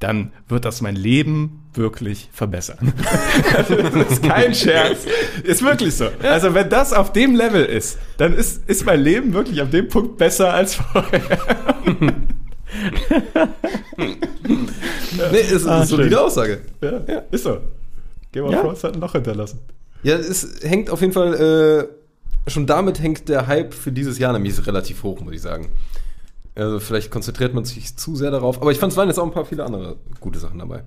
dann wird das mein Leben wirklich verbessern. [LAUGHS] Also, das ist kein Scherz. Ist wirklich so. Also wenn das auf dem Level ist, dann ist, ist mein Leben wirklich auf dem Punkt besser als vorher. Nee, ist, ist Ah, eine solide. Aussage. Ja, ist so. Game of Ja. Thrones hat ein Loch hinterlassen. Ja, es hängt auf jeden Fall, äh, schon damit hängt der Hype für dieses Jahr nämlich relativ hoch, muss ich sagen. Also vielleicht konzentriert man sich zu sehr darauf. Aber ich fand, es waren jetzt auch ein paar viele andere gute Sachen dabei.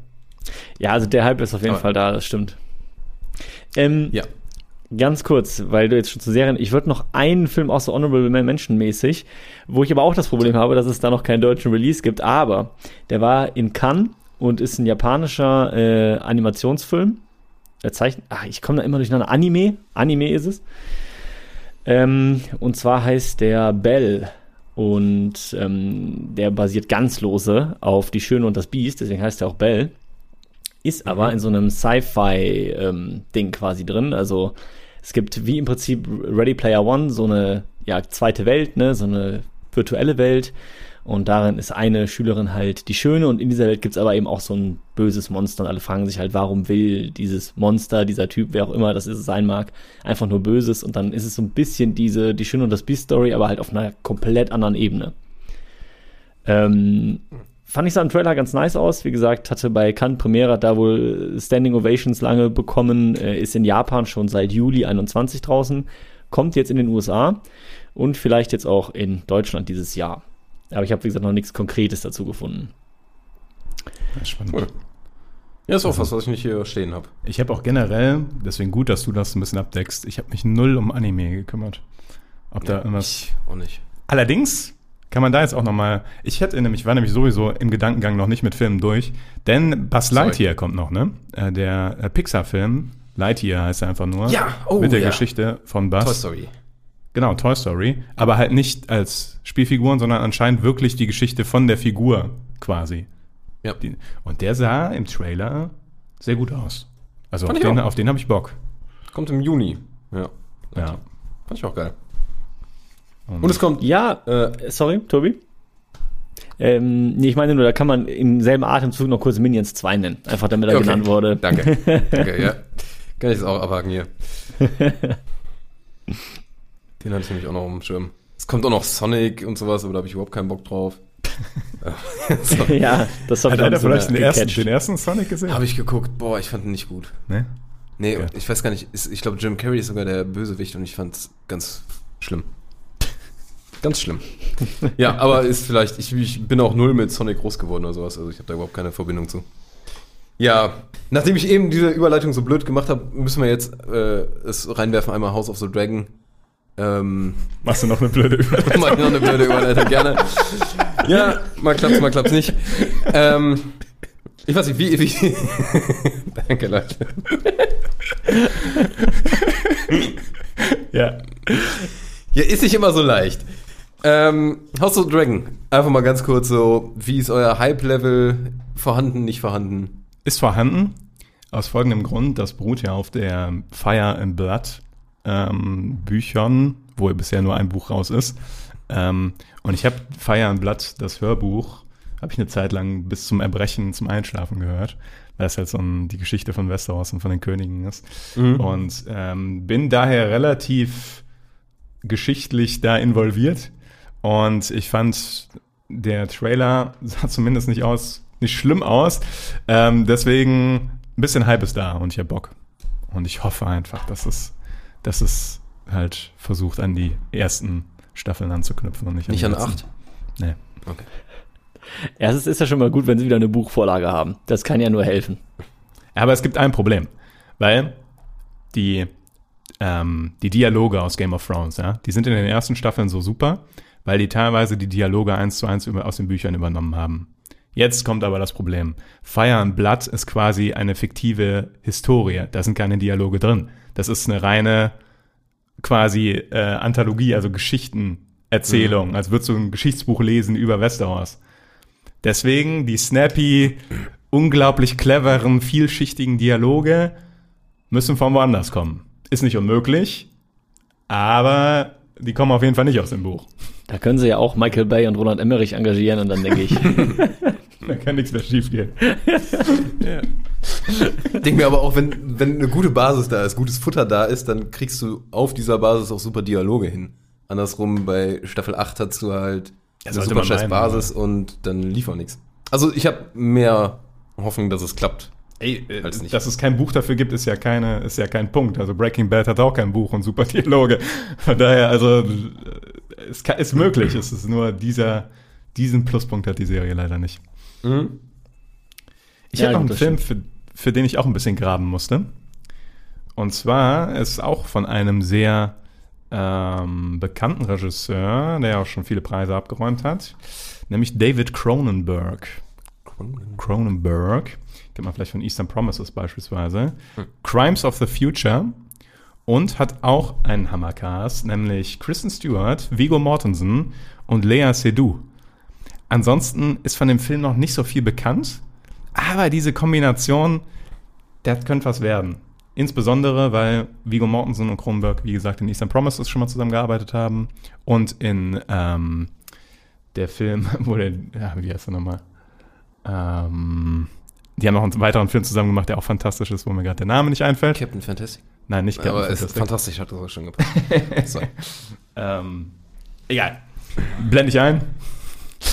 Ja, also der Hype ist auf jeden Aber- Fall da, das stimmt. Ähm, Ja. Ganz kurz, weil du jetzt schon zu Serien, ich würde noch einen Film aus so Honorable Mention mäßig, wo ich aber auch das Problem habe, dass es da noch keinen deutschen Release gibt, aber der war in Cannes und ist ein japanischer äh, Animationsfilm. Er zeichnet, ach, ich komme da immer durcheinander. Anime, Anime ist es. Ähm, und zwar heißt der Bell und ähm, der basiert ganz lose auf Die Schöne und das Biest, deswegen heißt er auch Bell. Ist aber in so einem Sci-Fi-Ding quasi drin. Also es gibt wie im Prinzip Ready Player One so eine ja, zweite Welt, ne, so eine virtuelle Welt. Und darin ist eine Schülerin halt die Schöne und in dieser Welt gibt's aber eben auch so ein böses Monster und alle fragen sich halt, warum will dieses Monster, dieser Typ, wer auch immer das ist, sein mag, einfach nur Böses und dann ist es so ein bisschen diese, die Schöne und das Beast-Story, aber halt auf einer komplett anderen Ebene. Ähm, fand ich sah im Trailer ganz nice aus. Wie gesagt, hatte bei Cannes Premiere da wohl Standing Ovations lange bekommen, äh, ist in Japan schon seit Juli 21 draußen, kommt jetzt in den USA und vielleicht jetzt auch in Deutschland dieses Jahr. Aber ich habe, wie gesagt, noch nichts Konkretes dazu gefunden. Ja, spannend. Cool. Ja, ist auch was, was ich nicht hier stehen habe. Ich habe auch generell, deswegen gut, dass du das ein bisschen abdeckst, ich habe mich null um Anime gekümmert. Ob da irgendwas. Ich auch nicht. Allerdings kann man da jetzt auch nochmal. Ich hätte nämlich, war nämlich sowieso im Gedankengang noch nicht mit Filmen durch, denn Buzz Sorry. Lightyear kommt noch, ne? Äh, Der äh, Pixar-Film, Lightyear heißt er einfach nur. Ja, oh, Mit der ja. Geschichte von Buzz. Toy Story. Genau, Toy Story. Aber halt nicht als Spielfiguren, sondern anscheinend wirklich die Geschichte von der Figur quasi. Ja. Die, und der sah im Trailer sehr gut aus. Also auf Fand ich den, auch. auf den habe ich Bock. Kommt im Juni. Ja. Ja. Fand ich auch geil. Und, Und es kommt. Ja, Äh, sorry, Tobi? Ähm, nee, ich meine nur, da kann man im selben Atemzug noch kurz Minions 2 nennen. Einfach damit er Okay. genannt wurde. Danke. [LAUGHS] Danke, ja. Kann ich das auch abhaken hier. [LAUGHS] Den hatte ich nämlich auch noch auf dem Schirm. Es kommt auch noch Sonic und sowas, aber da habe ich überhaupt keinen Bock drauf. so. [LAUGHS] ja, das hat habe ich einer auch so vielleicht den ersten, den ersten Sonic gesehen? Habe ich geguckt. Boah, ich fand ihn nicht gut. Ne? Nee, Okay. ich weiß gar nicht. Ist, ich glaube, Jim Carrey ist sogar der Bösewicht und ich fand's ganz schlimm. Ganz schlimm. ja, aber ist vielleicht, ich, ich bin auch null mit Sonic groß geworden oder sowas, also ich habe da überhaupt keine Verbindung zu. Ja, nachdem ich eben diese Überleitung so blöd gemacht habe, müssen wir jetzt äh, es reinwerfen, einmal House of the Dragon. Ähm, Machst du noch eine blöde [LAUGHS] Überleitung? mach ich noch eine blöde Überleitung, gerne. Ja, mal klappt's, mal klappt's nicht. Ähm, ich weiß nicht, wie, wie [LAUGHS] Danke, Leute. ja. Ja, ist nicht immer so leicht. Ähm, House of Dragon, einfach mal ganz kurz so, wie ist euer Hype-Level vorhanden, nicht vorhanden? Ist vorhanden. Aus folgendem Grund, das beruht ja auf der Fire and Blood ähm, Büchern, wo bisher nur ein Buch raus ist. Ähm, und ich habe Fire and Blood, das Hörbuch, habe ich eine Zeit lang bis zum Erbrechen, zum Einschlafen gehört, weil es halt so ein, die Geschichte von Westeros und von den Königen ist. Und ähm, bin daher relativ geschichtlich da involviert. Und ich fand, der Trailer [LAUGHS] sah zumindest nicht aus, nicht schlimm aus. Ähm, deswegen ein bisschen Hype ist da und ich habe Bock. Und ich hoffe einfach, dass es, dass es halt versucht, an die ersten Staffeln anzuknüpfen und nicht an Nicht die an acht? Nee. Okay. Erstens ist ja schon mal gut, wenn sie wieder eine Buchvorlage haben. Das kann ja nur helfen. Aber es gibt ein Problem, weil die, ähm, die Dialoge aus Game of Thrones, ja, die sind in den ersten Staffeln so super, weil die teilweise die Dialoge eins zu eins über, aus den Büchern übernommen haben. Jetzt kommt aber das Problem. Fire and Blood ist quasi eine fiktive Historie. Da sind keine Dialoge drin. Das ist eine reine quasi äh, Anthologie, also Geschichtenerzählung, als würdest du ein Geschichtsbuch lesen über Westeros. Deswegen die snappy, unglaublich cleveren, vielschichtigen Dialoge müssen von woanders kommen. Ist nicht unmöglich, aber die kommen auf jeden Fall nicht aus dem Buch. Da können sie ja auch Michael Bay und Roland Emmerich engagieren und dann denke ich, [LAUGHS] Da kann nichts mehr schief gehen. [LAUGHS] Denk mir aber auch, wenn, wenn eine gute Basis da ist, gutes Futter da ist, dann kriegst du auf dieser Basis auch super Dialoge hin. Andersrum, bei Staffel 8 hast du halt eine super scheiß meinen, Basis und dann lief auch nichts. Also ich habe mehr Hoffnung, dass es klappt. Ey, äh, Als nicht. dass es kein Buch dafür gibt, ist ja keine, ist ja kein Punkt. Also Breaking Bad hat auch kein Buch und super [LAUGHS] Dialoge. Von daher, also äh, es kann, ist möglich. Es ist nur dieser, diesen Pluspunkt hat die Serie leider nicht. Ich Ja, habe noch einen Film, für, für den ich auch ein bisschen graben musste. Und zwar ist auch von einem sehr ähm, bekannten Regisseur, der auch schon viele Preise abgeräumt hat, nämlich David Cronenberg. Cronenberg. Kennt man vielleicht von Eastern Promises beispielsweise. Crimes of the Future. Und hat auch einen Hammercast, nämlich Kristen Stewart, Viggo Mortensen und Lea Seydoux. Ansonsten ist von dem Film noch nicht so viel bekannt, aber diese Kombination, das könnte was werden. Insbesondere, weil Viggo Mortensen und Cronenberg, wie gesagt, in Eastern Promises schon mal zusammengearbeitet haben und in ähm, der Film, [LAUGHS] wo der, ja, wie heißt der nochmal? Ähm, die haben noch einen weiteren Film zusammen gemacht, der auch fantastisch ist, wo mir gerade der Name nicht einfällt. Captain Fantastic. Nein, nicht Aber es ist fantastisch, hat das auch schon gepasst. so. [LAUGHS] Ähm, egal. Blende ich ein.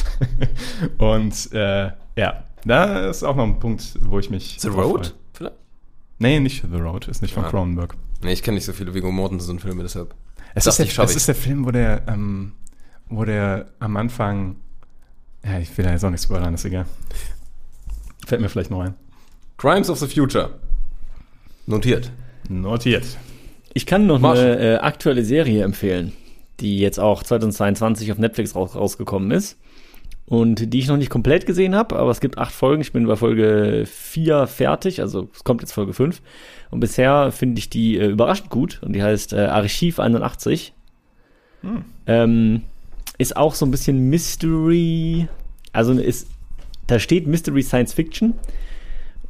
[LAUGHS] Und äh, ja, da ist auch noch ein Punkt, wo ich mich. The Road? freue. Vielleicht? Nee, nicht The Road, ist nicht von Ja. Cronenberg. Nee, ich kenne nicht so viele Viggo Mortensen-Filme, deshalb. Es, ist der, ich, schaff es ich. ist der Film, wo der, ähm, wo der am Anfang. Ja, ich will da jetzt auch nicht spoilern, ist egal. Fällt mir vielleicht noch ein. Crimes of the Future. Notiert. Notiert. Ich kann noch Mach. eine äh, aktuelle Serie empfehlen, die jetzt auch 2022 auf Netflix raus, rausgekommen ist. Und die ich noch nicht komplett gesehen habe, aber es gibt acht Folgen. Ich bin bei Folge 4 fertig, also es kommt jetzt Folge 5. Und bisher finde ich die äh, überraschend gut und die heißt äh, Archiv 81. Ähm, ist auch so ein bisschen Mystery, also ist, da steht Mystery Science Fiction.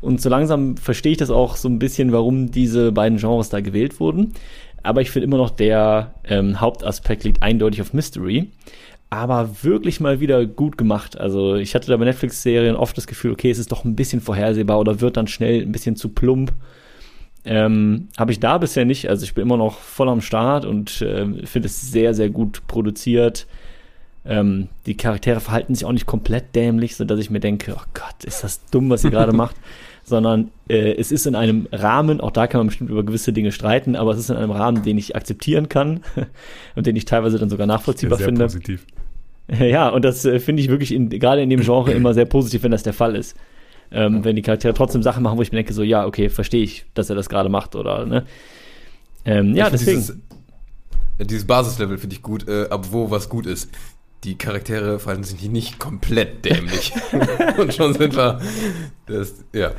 Und so langsam verstehe ich das auch so ein bisschen, warum diese beiden Genres da gewählt wurden. Aber ich finde immer noch, der ähm, Hauptaspekt liegt eindeutig auf Mystery. Aber wirklich mal wieder gut gemacht. Also ich hatte da bei Netflix-Serien oft das Gefühl, okay, es ist doch ein bisschen vorhersehbar oder wird dann schnell ein bisschen zu plump. Ähm, Habe ich da bisher nicht. Also ich bin immer noch voll am Start und ähm, finde es sehr, sehr gut produziert. Ähm, die Charaktere verhalten sich auch nicht komplett dämlich, sodass ich mir denke, oh Gott, ist das dumm, was ihr gerade [LAUGHS] macht. Sondern äh, es ist in einem Rahmen, auch da kann man bestimmt über gewisse Dinge streiten, aber es ist in einem Rahmen, den ich akzeptieren kann [LAUGHS] und den ich teilweise dann sogar nachvollziehbar sehr finde. positiv. [LAUGHS] Ja, und das äh, finde ich wirklich in, gerade in dem Genre immer sehr positiv, wenn das der Fall ist. Ähm, wenn die Charaktere trotzdem Sachen machen, wo ich mir denke, so, ja, okay, verstehe ich, dass er das gerade macht, oder, ne? Ähm, ja, deswegen. Dieses, äh, dieses Basislevel finde ich gut, äh, ab wo was gut ist. Die Charaktere verhalten sich nicht komplett dämlich. [LAUGHS] [LAUGHS] Und schon sind wir. Das, ja.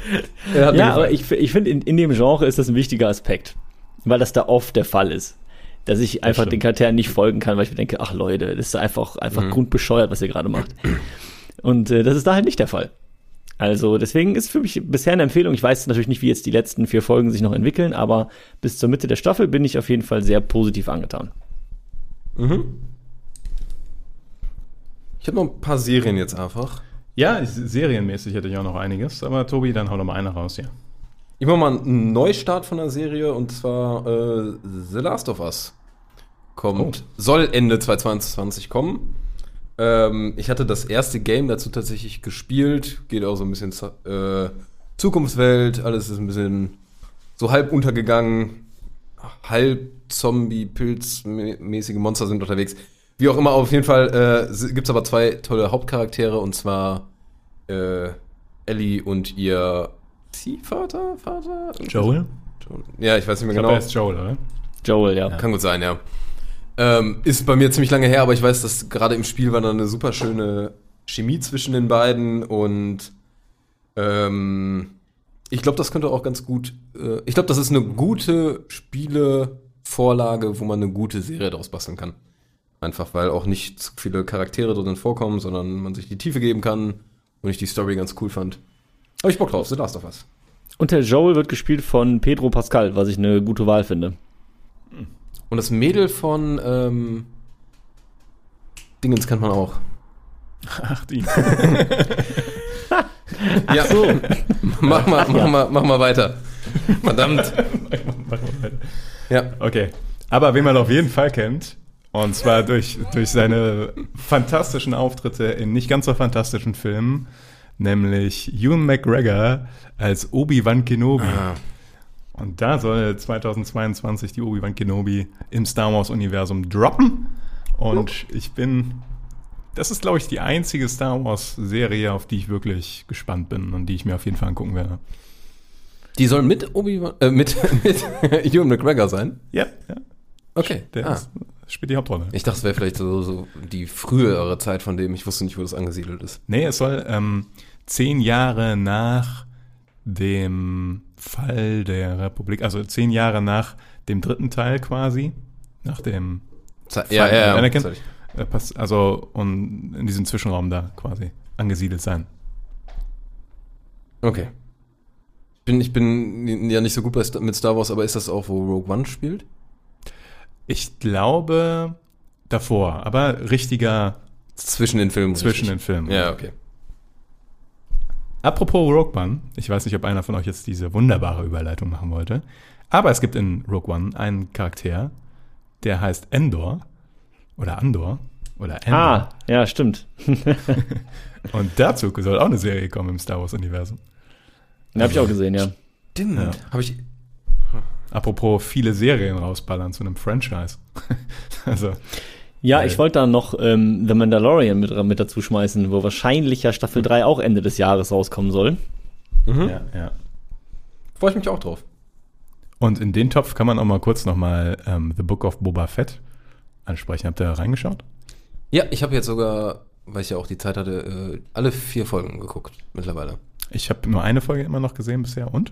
Ja, aber ich, ich finde, in, in dem Genre ist das ein wichtiger Aspekt, weil das da oft der Fall ist. Dass ich einfach stimmt. den Charakteren nicht folgen kann, weil ich mir denke, ach Leute, das ist einfach, einfach grundbescheuert, was ihr gerade macht. Und äh, das ist da halt nicht der Fall. Also deswegen ist für mich bisher eine Empfehlung. Ich weiß natürlich nicht, wie jetzt die letzten vier Folgen sich noch entwickeln, aber bis zur Mitte der Staffel bin ich auf jeden Fall sehr positiv angetan. Mhm. Ich habe noch ein paar Serien jetzt einfach. Ja, serienmäßig hätte ich auch noch einiges, aber Tobi, dann hau doch mal eine raus hier. Ich mache mal einen Neustart von der Serie und zwar äh, The Last of Us. Kommt, soll Ende 2022 kommen. Ähm, ich hatte das erste Game dazu tatsächlich gespielt. Geht auch so ein bisschen äh, Zukunftswelt. Alles ist ein bisschen so halb untergegangen. Halb Zombie-Pilz-mäßige Monster sind unterwegs. Wie auch immer, auf jeden Fall äh, gibt es aber zwei tolle Hauptcharaktere und zwar äh, Ellie und ihr Ziehvater, Vater? Joel? Ja, ich weiß nicht mehr Ich genau. er ist Joel, oder? Joel, ja. Kann gut sein, ja. Ähm, ist bei mir ziemlich lange her, aber ich weiß, dass gerade im Spiel war da eine super schöne Chemie zwischen den beiden und ähm, ich glaube, das könnte auch ganz gut. Äh, ich glaube, das ist eine gute Spielevorlage, wo man eine gute Serie daraus basteln kann. Einfach weil auch nicht zu viele Charaktere drin vorkommen, sondern man sich die Tiefe geben kann und ich die Story ganz cool fand. Hab ich Bock drauf, The Last of Us. Und der Joel wird gespielt von Pedro Pascal, was ich eine gute Wahl finde. Und das Mädel von ähm, Dingens kennt man auch. Ach, die. [LAUGHS] Ja, so. [LAUGHS] mach, mal, mach, mal, mach mal weiter. Verdammt. [LAUGHS] Ja. Okay. Aber wen man auf jeden Fall kennt, und zwar durch, durch seine fantastischen Auftritte in nicht ganz so fantastischen Filmen, nämlich Ewan McGregor als Obi-Wan Kenobi. Ah. Und da soll 2022 die Obi-Wan Kenobi im Star Wars-Universum droppen. Und ich bin. Das ist, glaube ich, die einzige Star Wars-Serie, auf die ich wirklich gespannt bin und die ich mir auf jeden Fall angucken werde. Die soll mit Obi-Wan, äh, mit, [LAUGHS] mit Ewan McGregor sein? Ja, ja. Okay. Der Ah. ist, spielt die Hauptrolle. Ich dachte, es wäre vielleicht so, so die frühere Zeit von dem. Ich wusste nicht, wo das angesiedelt ist. Nee, es soll, ähm, zehn Jahre nach dem Fall der Republik, also zehn Jahre nach dem dritten Teil quasi, nach dem Ze- Ja, ja, ja. Anakin. äh, also und in diesem Zwischenraum da quasi angesiedelt sein. Okay. Ich bin, ich bin ja nicht so gut bei, mit Star Wars, aber ist das auch, wo Rogue One spielt? Ich glaube davor, aber richtiger Zwischen den Filmen. zwischen richtig. den Filmen. Ja, okay. Apropos Rogue One, ich weiß nicht, ob einer von euch jetzt diese wunderbare Überleitung machen wollte, aber es gibt in Rogue One einen Charakter, der heißt Endor oder Andor oder Endor. Ah, ja, stimmt. [LAUGHS] Und dazu soll auch eine Serie kommen im Star Wars-Universum. Den habe ich auch gesehen, ja. Stimmt. Ja. Habe ich. Apropos viele Serien rausballern zu einem Franchise. [LAUGHS] also, Ja, Weil- ich wollte da noch ähm, The Mandalorian mit, mit dazu schmeißen, wo wahrscheinlich ja Staffel 3 auch Ende des Jahres rauskommen soll. Mhm. ja, ja. Freue ich mich auch drauf. Und in den Topf kann man auch mal kurz nochmal ähm, The Book of Boba Fett ansprechen. Habt ihr da reingeschaut? Ja, ich habe jetzt sogar, weil ich ja auch die Zeit hatte, äh, alle vier Folgen geguckt mittlerweile. Ich habe nur eine Folge immer noch gesehen bisher. Und?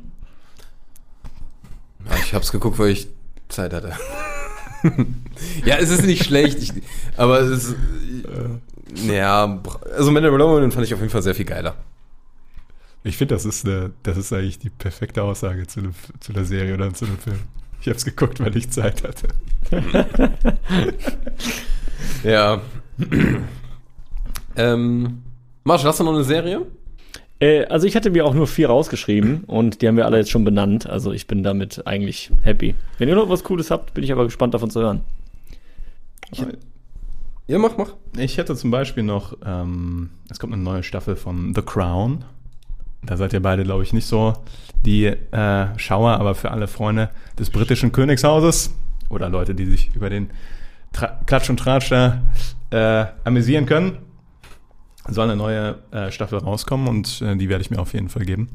Ja, ich habe es geguckt, weil ich Zeit hatte. [LAUGHS] ja, es ist nicht schlecht, ich, aber es ist. Äh, ja, also Mandalorian fand ich auf jeden Fall sehr viel geiler. Ich finde, das ist eine, das ist eigentlich die perfekte Aussage zu, einem, zu der Serie oder zu einem Film. Ich habe es geguckt, weil ich Zeit hatte. [LAUGHS] Ja. [CLEARS THROAT] ähm, Marshall, hast du noch eine Serie? Äh, also ich hatte mir auch nur vier rausgeschrieben und die haben wir alle jetzt schon benannt. Also ich bin damit eigentlich happy. Wenn ihr noch was Cooles habt, bin ich aber gespannt davon zu hören. Ja, mach, mach. Ich hätte zum Beispiel noch, ähm, es kommt eine neue Staffel von The Crown. Da seid ihr beide, glaube ich, nicht so die äh, Schauer, aber für alle Freunde des britischen Königshauses oder Leute, die sich über den Tra Klatsch und Tratsch da äh, amüsieren können, soll eine neue äh, Staffel rauskommen und äh, die werde ich mir auf jeden Fall geben.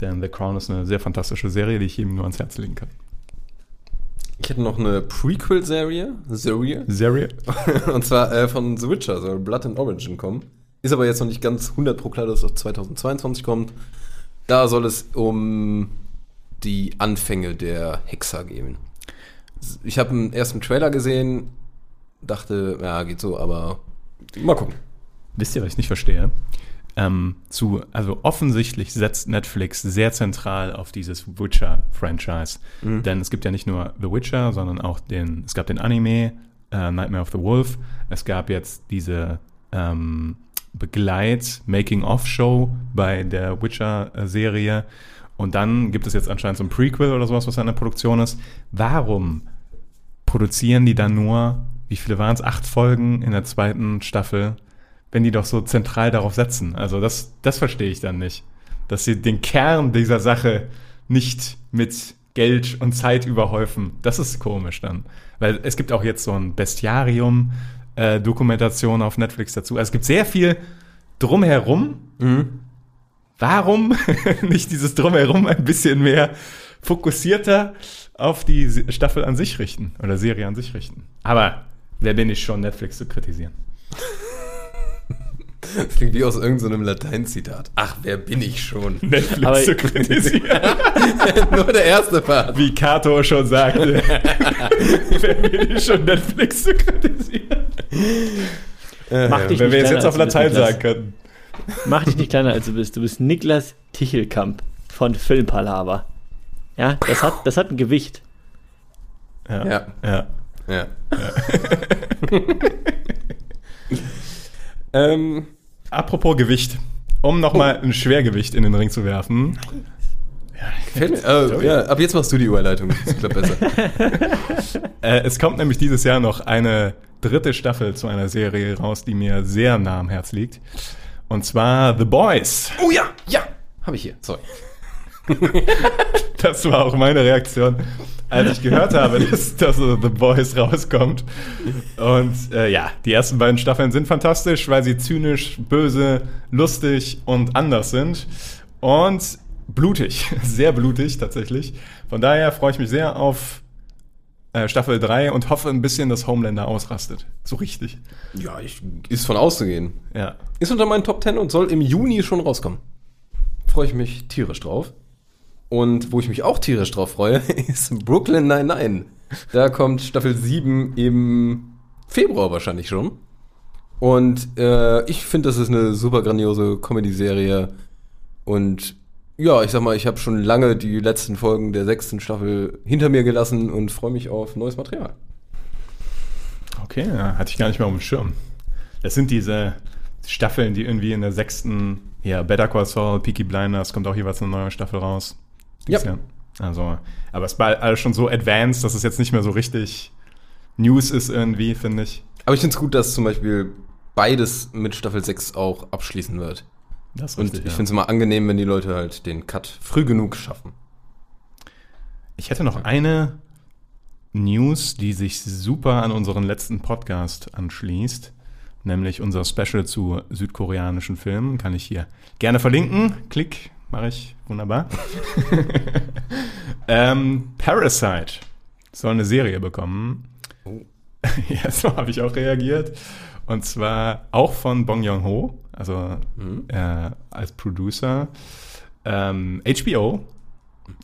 Denn The Crown ist eine sehr fantastische Serie, die ich jedem nur ans Herz legen kann. Ich hätte noch eine Prequel-Serie. Serie. Serie? [LAUGHS] Und zwar äh, von The Witcher, soll Blood and Origin kommen. Ist aber jetzt noch nicht ganz 100 pro klar, dass es auf 2022 kommt. Da soll es um die Anfänge der Hexer gehen. Ich habe einen ersten Trailer gesehen, dachte, ja, geht so, aber mal gucken. Wisst ihr, was ich nicht verstehe? Ähm, zu, also offensichtlich setzt Netflix sehr zentral auf dieses Witcher-Franchise. Denn es gibt ja nicht nur The Witcher, sondern auch den, es gab den Anime äh, Nightmare of the Wolf. Es gab jetzt diese ähm, Begleit-Making-of-Show bei der Witcher-Serie. Und dann gibt es jetzt anscheinend so ein Prequel oder sowas, was in der Produktion ist. Warum produzieren die dann nur, wie viele waren es, acht Folgen in der zweiten Staffel, wenn die doch so zentral darauf setzen? Also das, das verstehe ich dann nicht. Dass sie den Kern dieser Sache nicht mit Geld und Zeit überhäufen. Das ist komisch dann. Weil es gibt auch jetzt so ein Bestiarium-Dokumentation auf Netflix dazu. Also es gibt sehr viel drumherum. Warum [LAUGHS] nicht dieses drumherum ein bisschen mehr fokussierter auf die Staffel an sich richten oder Serie an sich richten? Aber wer bin ich schon, Netflix zu kritisieren? Das klingt wie aus irgendeinem Lateinzitat. Ach, wer bin ich schon? Netflix Aber- zu kritisieren. [LAUGHS] Nur der erste Part. Wie Kato schon sagte. [LAUGHS] wer bin ich schon, Netflix zu kritisieren? Mach dich Wenn wir nicht jetzt, auf als du Latein sagen könnten. Mach dich nicht kleiner als du bist. Du bist Niklas Tichelkamp von Filmpalava. Ja, das hat, das hat ein Gewicht. Ja. Ja. ja. Ja. [LAUGHS] ähm, Apropos Gewicht. Um nochmal ein Schwergewicht in den Ring zu werfen. mir. Äh, ja, ab jetzt machst du die Überleitung. Das klappt besser. [LAUGHS] [LAUGHS] Äh, es kommt nämlich dieses Jahr noch eine dritte Staffel zu einer Serie raus, die mir sehr nah am Herz liegt. Und zwar The Boys. oh ja, ja. Habe ich hier. Sorry. [LAUGHS] Das war auch meine Reaktion, als ich gehört habe, dass, dass The Boys rauskommt. Und äh, ja, die ersten beiden Staffeln sind fantastisch, weil sie zynisch, böse, lustig und anders sind. Und blutig, [LAUGHS] sehr blutig tatsächlich. Von daher freue ich mich sehr auf äh, Staffel 3 und hoffe ein bisschen, dass Homelander ausrastet. So richtig. Ja, ich, ist von auszugehen. Ja. Ist unter meinen Top 10 und soll im Juni schon rauskommen. Freue ich mich tierisch drauf. Und wo ich mich auch tierisch drauf freue, [LAUGHS] ist Brooklyn 99. Da kommt Staffel 7 im Februar wahrscheinlich schon. Und äh, ich finde, das ist eine super grandiose Comedy-Serie. Und ja, ich sag mal, ich habe schon lange die letzten Folgen der sechsten Staffel hinter mir gelassen und freue mich auf neues Material. Okay, hatte ich gar nicht mehr auf dem Schirm. Das sind diese Staffeln, die irgendwie in der sechsten, ja, Better Call Saul, Peaky Blinders, kommt auch jeweils eine neue Staffel raus. Ja. Dieses Jahr. Also, aber es war alles schon so advanced, dass es jetzt nicht mehr so richtig News ist irgendwie, finde ich. Aber ich finde es gut, dass zum Beispiel beides mit Staffel 6 auch abschließen wird. Das ist Und richtig, ich ja. finde es immer angenehm, wenn die Leute halt den Cut früh genug schaffen. Ich hätte noch eine News, die sich super an unseren letzten Podcast anschließt, nämlich unser Special zu südkoreanischen Filmen. Kann ich hier gerne verlinken. Klick, mache ich. Wunderbar. [LAUGHS] ähm, Parasite soll eine Serie bekommen. Oh. [LAUGHS] ja, so habe ich auch reagiert. Und zwar auch von Bong Joon-ho, also äh, als Producer. Ähm, HBO,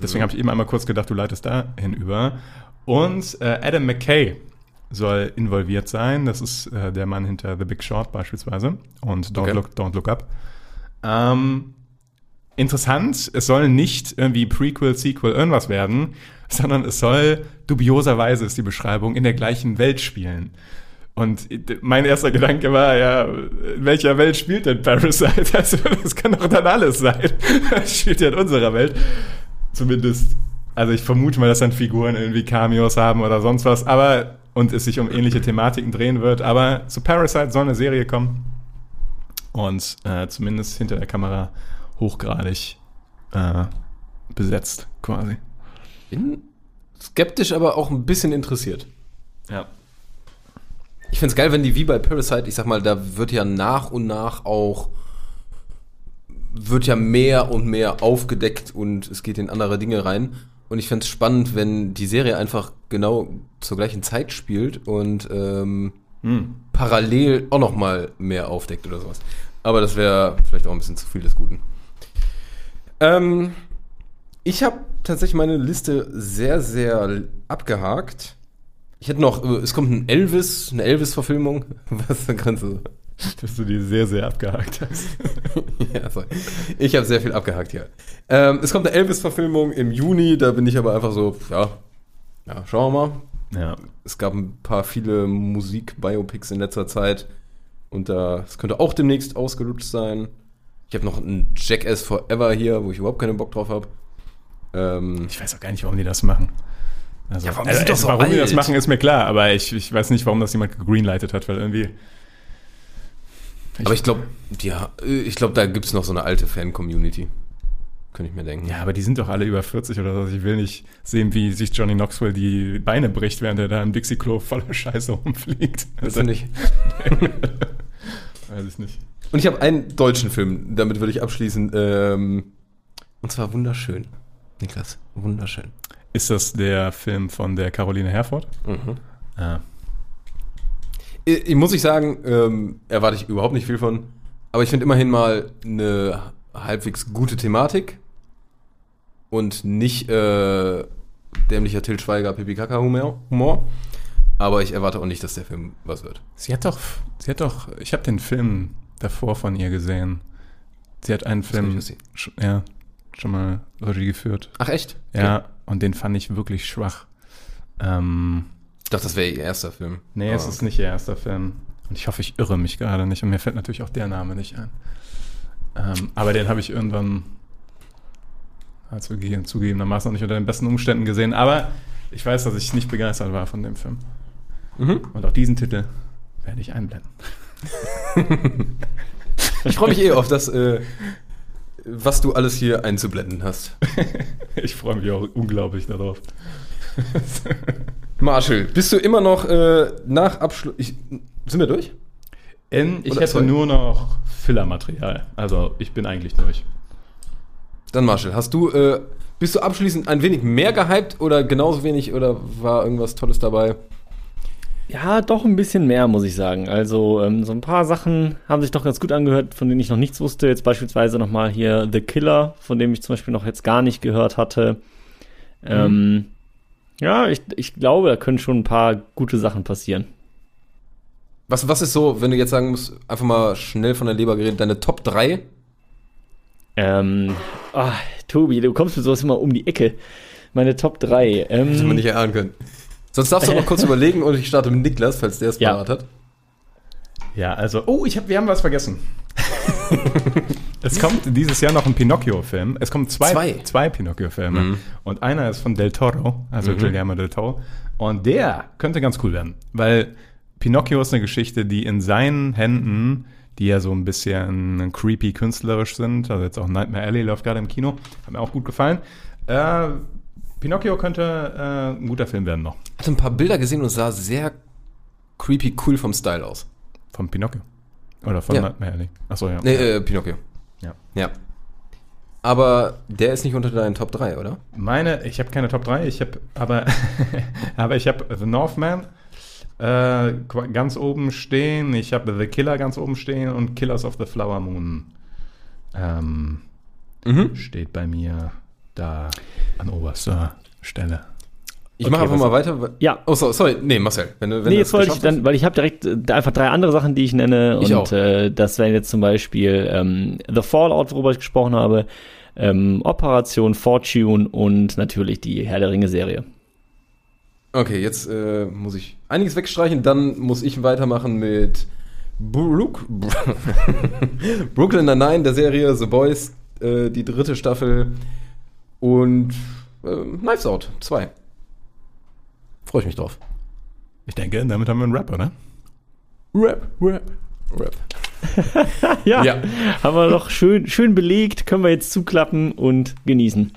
Deswegen habe ich eben einmal kurz gedacht, du leitest da hinüber. Und äh, Adam McKay soll involviert sein. Das ist äh, der Mann hinter The Big Short beispielsweise und Don't, Okay. Look, Don't Look Up. Ähm, interessant, es soll nicht irgendwie Prequel, Sequel, irgendwas werden, sondern es soll, dubioserweise ist die Beschreibung, in der gleichen Welt spielen. Und mein erster Gedanke war, ja, in welcher Welt spielt denn Parasite? [LAUGHS] Also, das kann doch dann alles sein. [LAUGHS] Das spielt ja in unserer Welt. Zumindest, also ich vermute mal, dass dann Figuren irgendwie Cameos haben oder sonst was, aber, und es sich um ähnliche Thematiken drehen wird, aber zu Parasite soll eine Serie kommen. Und äh, zumindest hinter der Kamera hochgradig äh, besetzt, quasi. Bin skeptisch, aber auch ein bisschen interessiert. Ja. Ich finde es geil, wenn die wie bei Parasite, ich sag mal, da wird ja nach und nach auch wird ja mehr und mehr aufgedeckt und es geht in andere Dinge rein. Und ich fände es spannend, wenn die Serie einfach genau zur gleichen Zeit spielt und ähm, Hm. parallel auch noch mal mehr aufdeckt oder sowas. Aber das wäre vielleicht auch ein bisschen zu viel des Guten. Ähm, ich habe tatsächlich meine Liste sehr, sehr abgehakt. Ich hätte noch, äh, es kommt ein Elvis, eine Elvis-Verfilmung. [LAUGHS] Was da kannst du? Dass du die sehr, sehr abgehakt hast. [LAUGHS] Ja, sorry. Ich habe sehr viel abgehakt hier. Ähm, es kommt eine Elvis-Verfilmung im Juni, da bin ich aber einfach so, ja, ja, schauen wir mal. Ja. Es gab ein paar viele Musik-Biopics in letzter Zeit und da es könnte auch demnächst ausgelutscht sein. Ich habe noch ein Jackass Forever hier, wo ich überhaupt keinen Bock drauf habe. Ähm, Ich weiß auch gar nicht, warum die das machen. Also, Ja, warum also, doch so warum die das machen, ist mir klar, aber ich, ich weiß nicht, warum das jemand gegreenlightet hat, weil irgendwie. aber ich glaube, ja, ich glaube, da gibt es noch so eine alte Fan-Community. Könnte ich mir denken. Ja, aber die sind doch alle über 40 oder so. Ich will nicht sehen, wie sich Johnny Knoxville die Beine bricht, während er da im Dixie-Klo voller Scheiße rumfliegt. Willst du nicht? [LAUGHS] Weiß ich nicht. Und ich habe einen deutschen Film, damit würde ich abschließen. Ähm, und zwar wunderschön. Niklas, wunderschön. Ist das der Film von der Caroline Herford? Mhm. Ah. Ich, ich muss ich sagen, ähm, erwarte ich überhaupt nicht viel von. Aber ich finde immerhin mal eine halbwegs gute Thematik und nicht äh, dämlicher Till Schweiger Pipi Kaka Humor. Humor. Aber ich erwarte auch nicht, dass der Film was wird. Sie hat doch, sie hat doch, ich habe den Film davor von ihr gesehen. Sie hat einen Film, sch- ja, schon mal Regie geführt. Ach echt? Ja, und den fand ich wirklich schwach. Ähm, Ich dachte, das wäre ihr erster Film. nee, es Aber- ist nicht ihr erster Film. Und ich hoffe, ich irre mich gerade nicht. Und mir fällt natürlich auch der Name nicht ein. Ähm, aber den habe ich irgendwann halt zugegeben, zugegebenermaßen noch nicht unter den besten Umständen gesehen. Aber ich weiß, dass ich nicht begeistert war von dem Film. Mhm. Und auch diesen Titel werde ich einblenden. [LAUGHS] Ich freue mich eh auf das, äh, was du alles hier einzublenden hast. [LAUGHS] Ich freue mich auch unglaublich darauf. [LAUGHS] Marshall, bist du immer noch äh, nach Abschluss. Ich, sind wir durch? In, ich Oder hätte sorry. nur noch Fillermaterial. Also ich bin eigentlich durch. Dann Marshall, hast du äh, bist du abschließend ein wenig mehr gehypt oder genauso wenig oder war irgendwas Tolles dabei? Ja, doch ein bisschen mehr, muss ich sagen. Also, ähm, so ein paar Sachen haben sich doch ganz gut angehört, von denen ich noch nichts wusste. Jetzt beispielsweise nochmal hier The Killer, von dem ich zum Beispiel noch jetzt gar nicht gehört hatte. Ähm, ja, ich, ich glaube, da können schon ein paar gute Sachen passieren. Was, was ist so, wenn du jetzt sagen musst, einfach mal schnell von der Leber geredet, deine Top 3? Ähm, ah, Tobi, du kommst mit sowas immer um die Ecke. Meine Top 3. Ähm, Hätte man nicht erahnen können. Sonst darfst du noch kurz [LAUGHS] überlegen und ich starte mit Niklas, falls der es Ja. parat hat. Ja, also, oh, ich hab, wir haben was vergessen. [LAUGHS] es kommt dieses Jahr noch ein Pinocchio-Film. Es kommen zwei, Zwei? zwei Pinocchio-Filme. Mhm. Und einer ist von Del Toro, also Guillermo del Toro. Und der könnte ganz cool werden, weil Pinocchio ist eine Geschichte, die in seinen Händen, die ja so ein bisschen creepy künstlerisch sind, also jetzt auch Nightmare Alley läuft gerade im Kino, hat mir auch gut gefallen. Äh, Pinocchio könnte äh, ein guter Film werden noch. Ich hatte ein paar Bilder gesehen und sah sehr creepy cool vom Style aus. Von Pinocchio. Oder von Ja. Nightmare Alley. Achso, ja. Nee, äh, Pinocchio. Ja. Ja. Aber der ist nicht unter deinen Top 3, oder? Meine, ich habe keine Top 3, ich habe aber, [LAUGHS] aber ich habe The Northman äh, ganz oben stehen, ich habe The Killer ganz oben stehen und Killers of the Flower Moon ähm, Mhm. steht bei mir da an oberster Stelle. Ich Okay, mache einfach mal weiter. Ja. Oh, so, sorry. Nee, Marcel. Wenn du, wenn nee, du jetzt wollte ich dann, weil ich habe direkt äh, einfach drei andere Sachen, die ich nenne. Ich und auch. Äh, das wären jetzt zum Beispiel ähm, The Fallout, worüber ich gesprochen habe, ähm, Operation Fortune und natürlich die Herr der Ringe-Serie. Okay, jetzt äh, muss ich einiges wegstreichen. Dann muss ich weitermachen mit Brook, [LAUGHS] Brooklyn Nine-Nine, der Serie The Boys, äh, die dritte Staffel und äh, Knives Out 2. Freue ich mich drauf. Ich denke, damit haben wir einen Rap, oder? Rap, Rap, Rap. [LAUGHS] Ja, Ja. haben wir doch schön, schön belegt, können wir jetzt zuklappen und genießen.